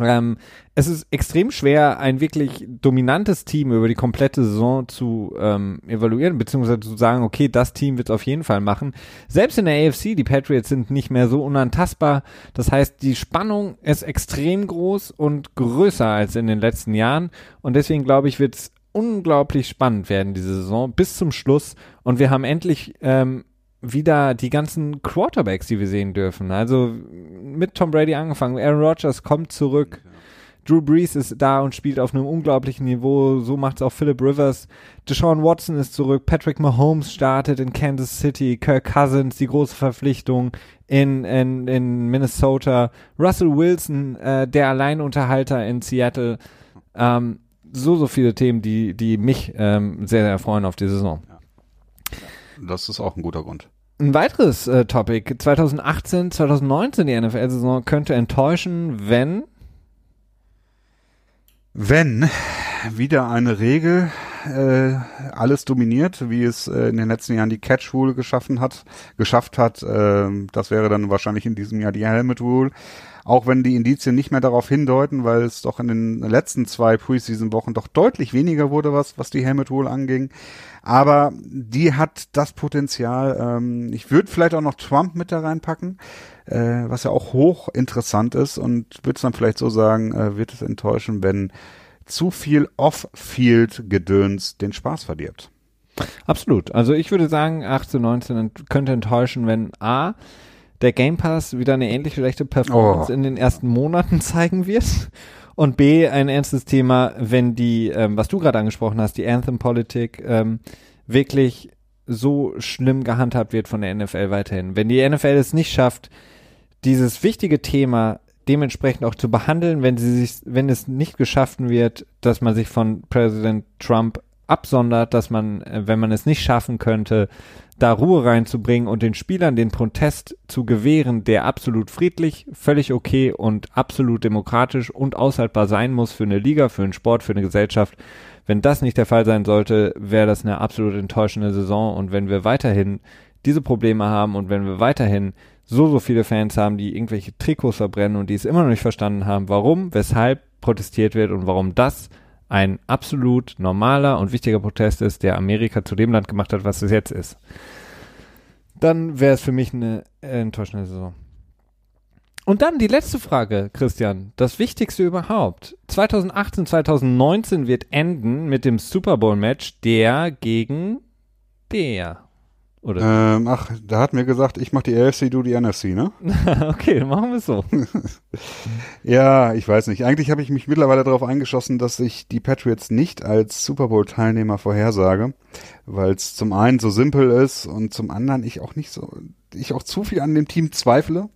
Ähm, es ist extrem schwer, ein wirklich dominantes Team über die komplette Saison zu ähm, evaluieren, beziehungsweise zu sagen, okay, das Team wird es auf jeden Fall machen. Selbst in der AFC, die Patriots sind nicht mehr so unantastbar. Das heißt, die Spannung ist extrem groß und größer als in den letzten Jahren. Und deswegen glaube ich, wird es unglaublich spannend werden, diese Saison, bis zum Schluss. Und wir haben endlich ähm, wieder die ganzen Quarterbacks, die wir sehen dürfen. Also mit Tom Brady angefangen. Aaron Rodgers kommt zurück. Drew Brees ist da und spielt auf einem unglaublichen Niveau. So macht es auch Philip Rivers. Deshaun Watson ist zurück. Patrick Mahomes startet in Kansas City. Kirk Cousins, die große Verpflichtung in, in, in Minnesota. Russell Wilson, äh, der Alleinunterhalter in Seattle. Ähm, so, so viele Themen, die, die mich ähm, sehr, sehr freuen auf die Saison. Das ist auch ein guter Grund. Ein weiteres äh, Topic, 2018, 2019 die NFL-Saison könnte enttäuschen, wenn Wenn wieder eine Regel äh, alles dominiert, wie es äh, in den letzten Jahren die Catch Rule geschaffen hat, geschafft hat, äh, das wäre dann wahrscheinlich in diesem Jahr die Helmet Rule. Auch wenn die Indizien nicht mehr darauf hindeuten, weil es doch in den letzten zwei Preseason-Wochen doch deutlich weniger wurde, was, was die Helmet Rule anging. Aber die hat das Potenzial. Ähm, ich würde vielleicht auch noch Trump mit da reinpacken, äh, was ja auch hoch interessant ist und würde es dann vielleicht so sagen, äh, wird es enttäuschen, wenn zu viel Off-Field-Gedöns den Spaß verdirbt. Absolut. Also ich würde sagen, 18, 19 könnte enttäuschen, wenn A, der Game Pass wieder eine ähnlich schlechte Performance Oh. in den ersten Monaten zeigen wird. Und B, ein ernstes Thema, wenn die, ähm, was du gerade angesprochen hast, die Anthem-Politik ähm, wirklich so schlimm gehandhabt wird von der NFL weiterhin. Wenn die NFL es nicht schafft, dieses wichtige Thema dementsprechend auch zu behandeln, wenn sie sich, wenn es nicht geschaffen wird, dass man sich von Präsident Trump absondert, dass man, äh, wenn man es nicht schaffen könnte, da Ruhe reinzubringen und den Spielern den Protest zu gewähren, der absolut friedlich, völlig okay und absolut demokratisch und aushaltbar sein muss für eine Liga, für einen Sport, für eine Gesellschaft. Wenn das nicht der Fall sein sollte, wäre das eine absolut enttäuschende Saison und wenn wir weiterhin diese Probleme haben und wenn wir weiterhin so, so viele Fans haben, die irgendwelche Trikots verbrennen und die es immer noch nicht verstanden haben, warum, weshalb protestiert wird und warum das ein absolut normaler und wichtiger Protest ist, der Amerika zu dem Land gemacht hat, was es jetzt ist. Dann wäre es für mich eine enttäuschende Saison. Und dann die letzte Frage, Christian. Das Wichtigste überhaupt. 2018, 2019 wird enden mit dem Super Bowl Match der gegen der. Oder? Ähm, ach, da hat mir gesagt, ich mach die AFC, du die NFC, ne? okay, dann machen wir es so. Ja, ich weiß nicht. Eigentlich habe ich mich mittlerweile darauf eingeschossen, dass ich die Patriots nicht als Super Bowl-Teilnehmer vorhersage, weil es zum einen so simpel ist und zum anderen ich auch nicht so, ich auch zu viel an dem Team zweifle.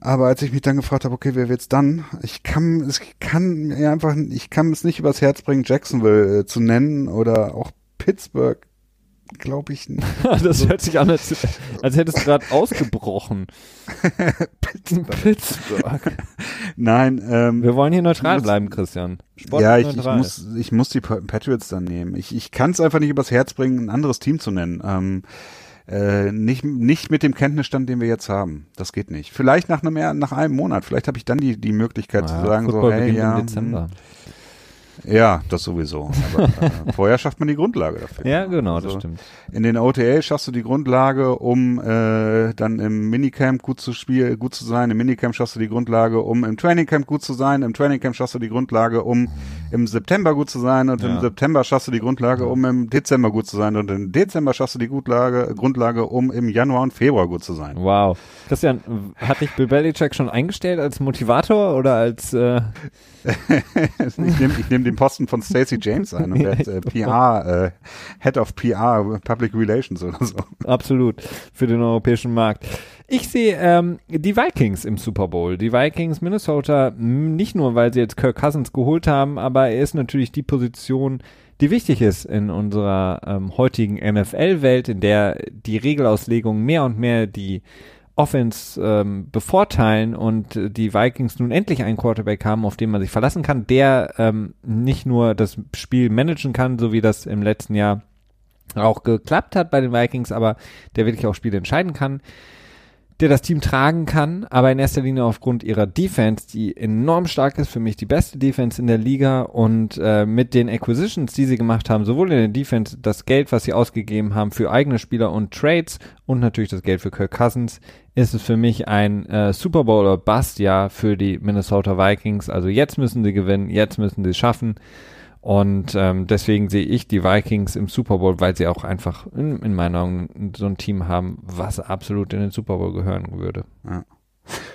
Aber als ich mich dann gefragt habe, okay, wer wird's dann? Ich kann, es kann mir einfach, ich kann es nicht übers Herz bringen, Jacksonville äh, zu nennen oder auch Pittsburgh glaube ich nicht. das hört sich an, als, als hättest du gerade ausgebrochen. Pittsburgh. Nein, ähm, Wir wollen hier neutral muss- bleiben, Christian. ja, ich, ich, muss, ich muss die Pa- Patriots dann nehmen. Ich, ich kann es einfach nicht übers Herz bringen, ein anderes Team zu nennen. Ähm, äh, nicht, nicht mit dem Kenntnisstand, den wir jetzt haben. Das geht nicht. Vielleicht nach einem, nach einem Monat. Vielleicht habe ich dann die, die Möglichkeit zu Ja, sagen, so, Football hey, beginnt ja, im Dezember. hm, ja, das sowieso. Aber äh, vorher schafft man die Grundlage dafür. Ja, genau, das Also, stimmt. In den OTA schaffst du die Grundlage, um äh, dann im Minicamp gut zu spielen, gut zu sein. Im Minicamp schaffst du die Grundlage, um im Trainingcamp gut zu sein. Im Trainingcamp schaffst du die Grundlage, um im September gut zu sein. Und Ja. im September schaffst du die Grundlage, um im Dezember gut zu sein. Und im Dezember schaffst du die Grundlage, Grundlage, um im Januar und Februar gut zu sein. Wow. Christian, hat dich Bill Belichick schon eingestellt als Motivator oder als äh, ich nehme nehm den Posten von Stacey James ein und werde äh, PR, äh, Head of PR, Public Relations oder so. absolut für den europäischen Markt? Ich sehe ähm, die Vikings im Super Bowl. Die Vikings Minnesota, nicht nur, weil sie jetzt Kirk Cousins geholt haben, aber er ist natürlich die Position, die wichtig ist in unserer ähm, heutigen NFL-Welt, in der die Regelauslegungen mehr und mehr die Offense ähm, bevorteilen und die Vikings nun endlich einen Quarterback haben, auf den man sich verlassen kann, der ähm, nicht nur das Spiel managen kann, so wie das im letzten Jahr auch geklappt hat bei den Vikings, aber der wirklich auch Spiele entscheiden kann, der das Team tragen kann, aber in erster Linie aufgrund ihrer Defense, die enorm stark ist, für mich die beste Defense in der Liga und äh, mit den Acquisitions, die sie gemacht haben, sowohl in der Defense das Geld, was sie ausgegeben haben für eigene Spieler und Trades und natürlich das Geld für Kirk Cousins, ist es für mich ein äh, Super Bowl oder Bust Jahr für die Minnesota Vikings. Also jetzt müssen sie gewinnen, jetzt müssen sie es schaffen. Und ähm, deswegen sehe ich die Vikings im Super Bowl, weil sie auch einfach in, in meinen Augen so ein Team haben, was absolut in den Super Bowl gehören würde.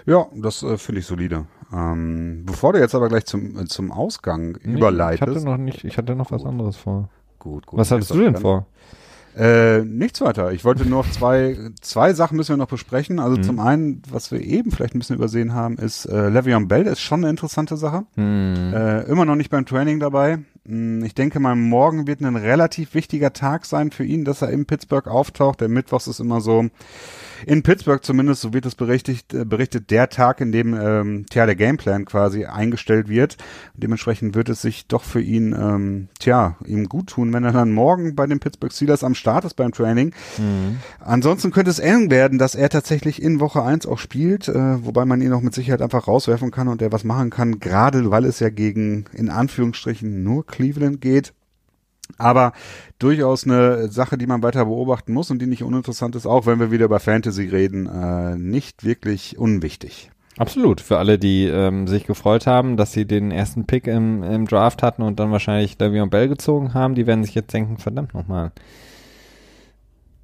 Ja, das äh, finde ich solide. Ähm, bevor du jetzt aber gleich zum, äh, zum Ausgang Nee, überleitest. Ich hatte noch nicht, ich hatte noch was anderes vor. gut, gut. Was hattest du denn vor? Äh, nichts weiter. Ich wollte nur noch zwei, zwei Sachen müssen wir noch besprechen. Mhm. Also zum einen, was wir eben vielleicht ein bisschen übersehen haben, ist äh, Le'Veon Bell ist schon eine interessante Sache. Hm. Äh, immer noch nicht beim Training dabei. Hm, Ich denke mal, morgen wird ein relativ wichtiger Tag sein für ihn, dass er in Pittsburgh auftaucht. Der Mittwochs ist immer so, in Pittsburgh zumindest, so wird es berichtet, äh, berichtet, der Tag, in dem ähm, tja, der Gameplan quasi eingestellt wird. Dementsprechend wird es sich doch für ihn, ähm, tja, ihm gut tun, wenn er dann morgen bei den Pittsburgh Steelers am Start ist beim Training. Ansonsten könnte es eng werden, dass er tatsächlich in Woche 1 auch spielt, äh, wobei man ihn auch mit Sicherheit einfach rauswerfen kann und er was machen kann, gerade weil es ja gegen, in Anführungsstrichen, nur Cleveland geht. Aber durchaus eine Sache, die man weiter beobachten muss und die nicht uninteressant ist, auch wenn wir wieder über Fantasy reden, äh, nicht wirklich unwichtig. Absolut. Für alle, die ähm, sich gefreut haben, dass sie den ersten Pick im, im Draft hatten und dann wahrscheinlich Le'Veon Bell gezogen haben, die werden sich jetzt denken, verdammt nochmal.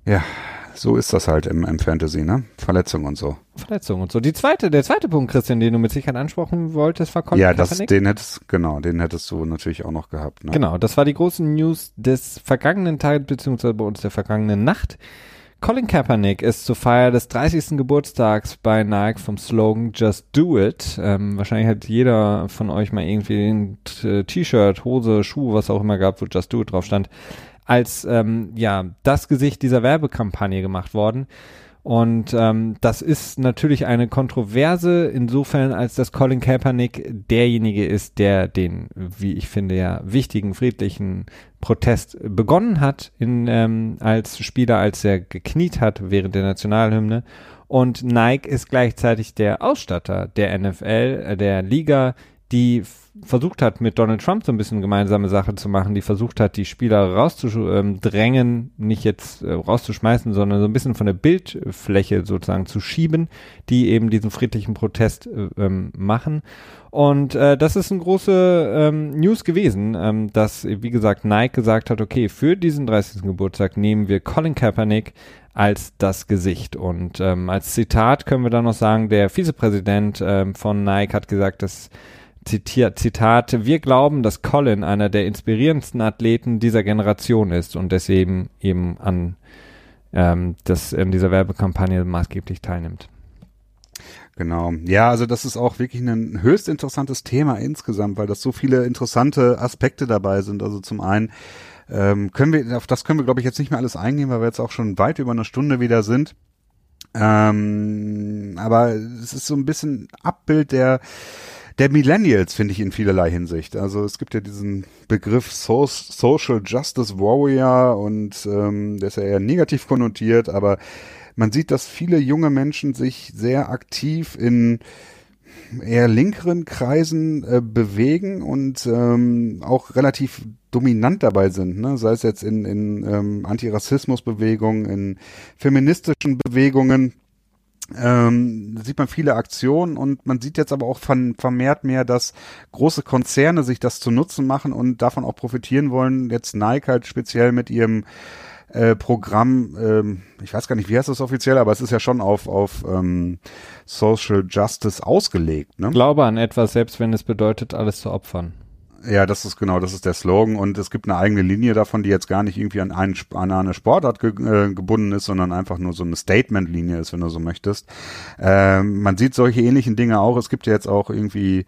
Ja, so ist das halt im, im Fantasy, ne? Verletzung und so. Verletzung und so. Die zweite, der zweite Punkt, Christian, den du mit Sicherheit ansprechen wolltest, war Colin ja, das, den hättest, genau, den hättest du natürlich auch noch gehabt, ne? Genau, das war die große News des vergangenen Tages, beziehungsweise bei uns der vergangenen Nacht. Colin Kaepernick ist zur Feier des 30. Geburtstags bei Nike vom Slogan Just Do It. Ähm, wahrscheinlich hat jeder von euch mal irgendwie ein T-Shirt, Hose, Schuh, was auch immer gehabt, wo Just Do It drauf stand, als ähm, ja das Gesicht dieser Werbekampagne gemacht worden. Und ähm, das ist natürlich eine Kontroverse insofern, als dass Colin Kaepernick derjenige ist, der den, wie ich finde, ja wichtigen friedlichen Protest begonnen hat in, ähm, als Spieler, als er gekniet hat während der Nationalhymne. Und Nike ist gleichzeitig der Ausstatter der NFL, äh, der Liga, die versucht hat, mit Donald Trump so ein bisschen gemeinsame Sache zu machen, die versucht hat, die Spieler rauszudrängen, nicht jetzt äh, rauszuschmeißen, sondern so ein bisschen von der Bildfläche sozusagen zu schieben, die eben diesen friedlichen Protest äh, ähm, machen. Und äh, das ist eine große ähm, News gewesen, ähm, dass, wie gesagt, Nike gesagt hat, okay, für diesen 30. Geburtstag nehmen wir Colin Kaepernick als das Gesicht. Und ähm, als Zitat können wir dann noch sagen, der Vizepräsident ähm, von Nike hat gesagt, dass zitiert, Zitat, wir glauben, dass Colin einer der inspirierendsten Athleten dieser Generation ist und deswegen eben an ähm, das, in dieser Werbekampagne maßgeblich teilnimmt. Genau. Ja, also das ist auch wirklich ein höchst interessantes Thema insgesamt, weil das so viele interessante Aspekte dabei sind. Also zum einen ähm, können wir, auf das können wir, glaube ich, jetzt nicht mehr alles eingehen, weil wir jetzt auch schon weit über eine Stunde wieder sind. Ähm, aber es ist so ein bisschen Abbild der der Millennials, finde ich, in vielerlei Hinsicht. Also es gibt ja diesen Begriff so Social Justice Warrior und ähm, der ist ja eher negativ konnotiert, aber man sieht, dass viele junge Menschen sich sehr aktiv in eher linkeren Kreisen äh, bewegen und ähm, auch relativ dominant dabei sind, ne? sei es jetzt in, in ähm, Antirassismusbewegungen, in feministischen Bewegungen ähm, sieht man viele Aktionen und man sieht jetzt aber auch von, vermehrt mehr, dass große Konzerne sich das zu Nutzen machen und davon auch profitieren wollen. Jetzt Nike halt speziell mit ihrem äh, Programm, ähm, ich weiß gar nicht, wie heißt das offiziell, aber es ist ja schon auf, auf ähm, Social Justice ausgelegt. Ne? Glaube an etwas, selbst wenn es bedeutet, alles zu opfern. Ja, das ist genau, das ist der Slogan und es gibt eine eigene Linie davon, die jetzt gar nicht irgendwie an, einen, an eine Sportart ge, äh, gebunden ist, sondern einfach nur so eine Statement-Linie ist, wenn du so möchtest. Ähm, man sieht solche ähnlichen Dinge auch. Es gibt ja jetzt auch irgendwie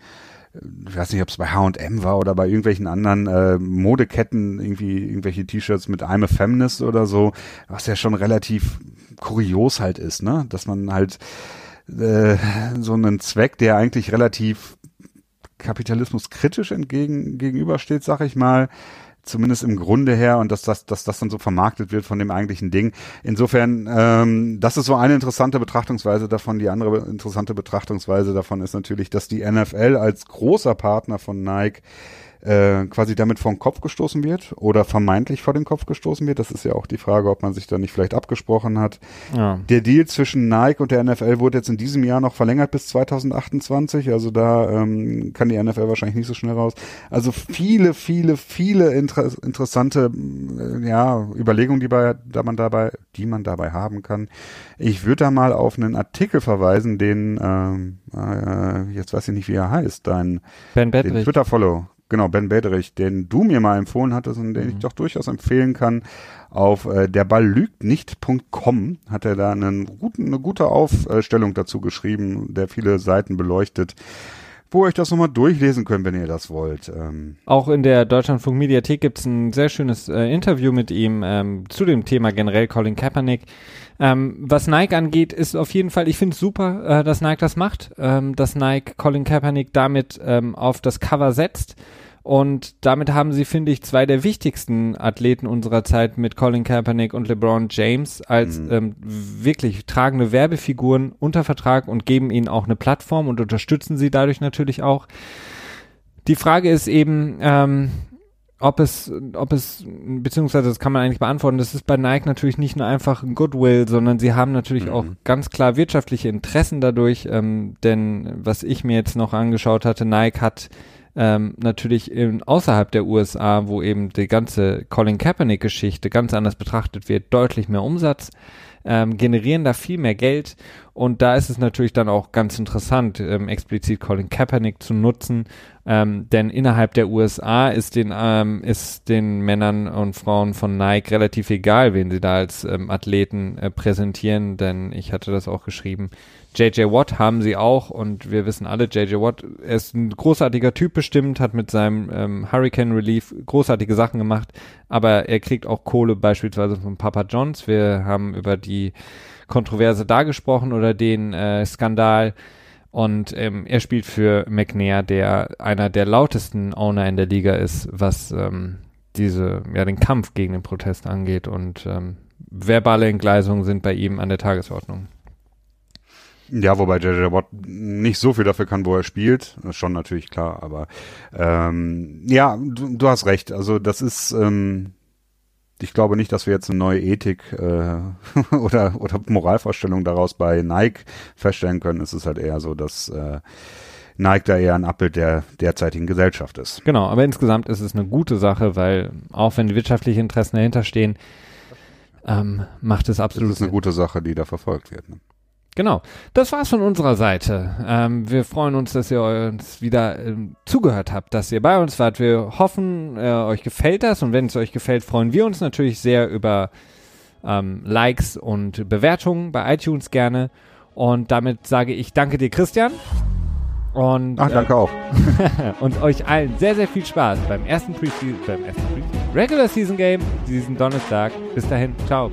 ich weiß nicht, ob es bei H&M war oder bei irgendwelchen anderen äh, Modeketten irgendwie irgendwelche T-Shirts mit I'm a Feminist oder so, was ja schon relativ kurios halt ist, ne, dass man halt äh, so einen Zweck, der eigentlich relativ Kapitalismus kritisch entgegen gegenübersteht, sag ich mal, zumindest im Grunde her und dass das, dass das dann so vermarktet wird von dem eigentlichen Ding. Insofern, ähm, das ist so eine interessante Betrachtungsweise davon. Die andere interessante Betrachtungsweise davon ist natürlich, dass die NFL als großer Partner von Nike äh, quasi damit vor den Kopf gestoßen wird oder vermeintlich vor den Kopf gestoßen wird. Das ist ja auch die Frage, ob man sich da nicht vielleicht abgesprochen hat. Ja. Der Deal zwischen Nike und der NFL wurde jetzt in diesem Jahr noch verlängert bis 2028. Also da ähm, kann die NFL wahrscheinlich nicht so schnell raus. Also viele, viele, viele inter interessante äh, ja, Überlegungen, die, bei, da man dabei, die man dabei haben kann. Ich würde da mal auf einen Artikel verweisen, den ähm, äh, jetzt weiß ich nicht, wie er heißt, dein ben Twitter-Follow genau, Ben Bederich, den du mir mal empfohlen hattest und den mhm. ich doch durchaus empfehlen kann. Auf äh, derballügtnicht.com hat er da einen guten, eine gute Aufstellung dazu geschrieben, der viele Seiten beleuchtet wo ihr euch das nochmal durchlesen könnt, wenn ihr das wollt. Ähm. Auch in der Deutschlandfunk Mediathek gibt es ein sehr schönes äh, Interview mit ihm ähm, zu dem Thema generell Colin Kaepernick. Ähm, was Nike angeht, ist auf jeden Fall, ich finde es super, äh, dass Nike das macht, ähm, dass Nike Colin Kaepernick damit ähm, auf das Cover setzt. Und damit haben sie, finde ich, zwei der wichtigsten Athleten unserer Zeit mit Colin Kaepernick und LeBron James als mhm. ähm, wirklich tragende Werbefiguren unter Vertrag und geben ihnen auch eine Plattform und unterstützen sie dadurch natürlich auch. Die Frage ist eben, ähm, ob es, ob es, beziehungsweise das kann man eigentlich beantworten, das ist bei Nike natürlich nicht nur einfach ein Goodwill, sondern sie haben natürlich mhm. auch ganz klar wirtschaftliche Interessen dadurch, ähm, denn was ich mir jetzt noch angeschaut hatte, Nike hat ähm, natürlich in, außerhalb der USA, wo eben die ganze Colin Kaepernick-Geschichte ganz anders betrachtet wird, deutlich mehr Umsatz, ähm, generieren da viel mehr Geld und da ist es natürlich dann auch ganz interessant, ähm, explizit Colin Kaepernick zu nutzen, ähm, denn innerhalb der USA ist den, ähm, ist den Männern und Frauen von Nike relativ egal, wen sie da als ähm, Athleten äh, präsentieren, denn ich hatte das auch geschrieben. JJ Watt haben sie auch und wir wissen alle, JJ Watt ist ein großartiger Typ bestimmt, hat mit seinem ähm, Hurricane Relief großartige Sachen gemacht, aber er kriegt auch Kohle beispielsweise von Papa Johns. Wir haben über die Kontroverse da gesprochen oder den äh, Skandal. Und ähm, er spielt für McNair, der einer der lautesten Owner in der Liga ist, was ähm, diese, ja, den Kampf gegen den Protest angeht. Und ähm, verbale Entgleisungen sind bei ihm an der Tagesordnung. Ja, wobei JJ Watt nicht so viel dafür kann, wo er spielt. Das ist schon natürlich klar, aber ähm, ja, du, du hast recht. Also das ist, ähm, ich glaube nicht, dass wir jetzt eine neue Ethik äh, oder, oder Moralvorstellung daraus bei Nike feststellen können. Es ist halt eher so, dass äh, Nike da eher ein Abbild der derzeitigen Gesellschaft ist. Genau, aber insgesamt ist es eine gute Sache, weil auch wenn wirtschaftliche Interessen dahinter stehen, ähm, macht es absolut. Das ist eine gute Sache, die da verfolgt wird. Ne? Genau. Das war's von unserer Seite. Ähm, wir freuen uns, dass ihr uns wieder ähm, zugehört habt, dass ihr bei uns wart. Wir hoffen, äh, euch gefällt das und wenn es euch gefällt, freuen wir uns natürlich sehr über ähm, Likes und Bewertungen bei iTunes gerne. Und damit sage ich danke dir, Christian. Und, Ach, danke auch. und euch allen sehr, sehr viel Spaß beim ersten Preseason, beim ersten Preseason, Regular Season Game diesen Donnerstag. Bis dahin, ciao.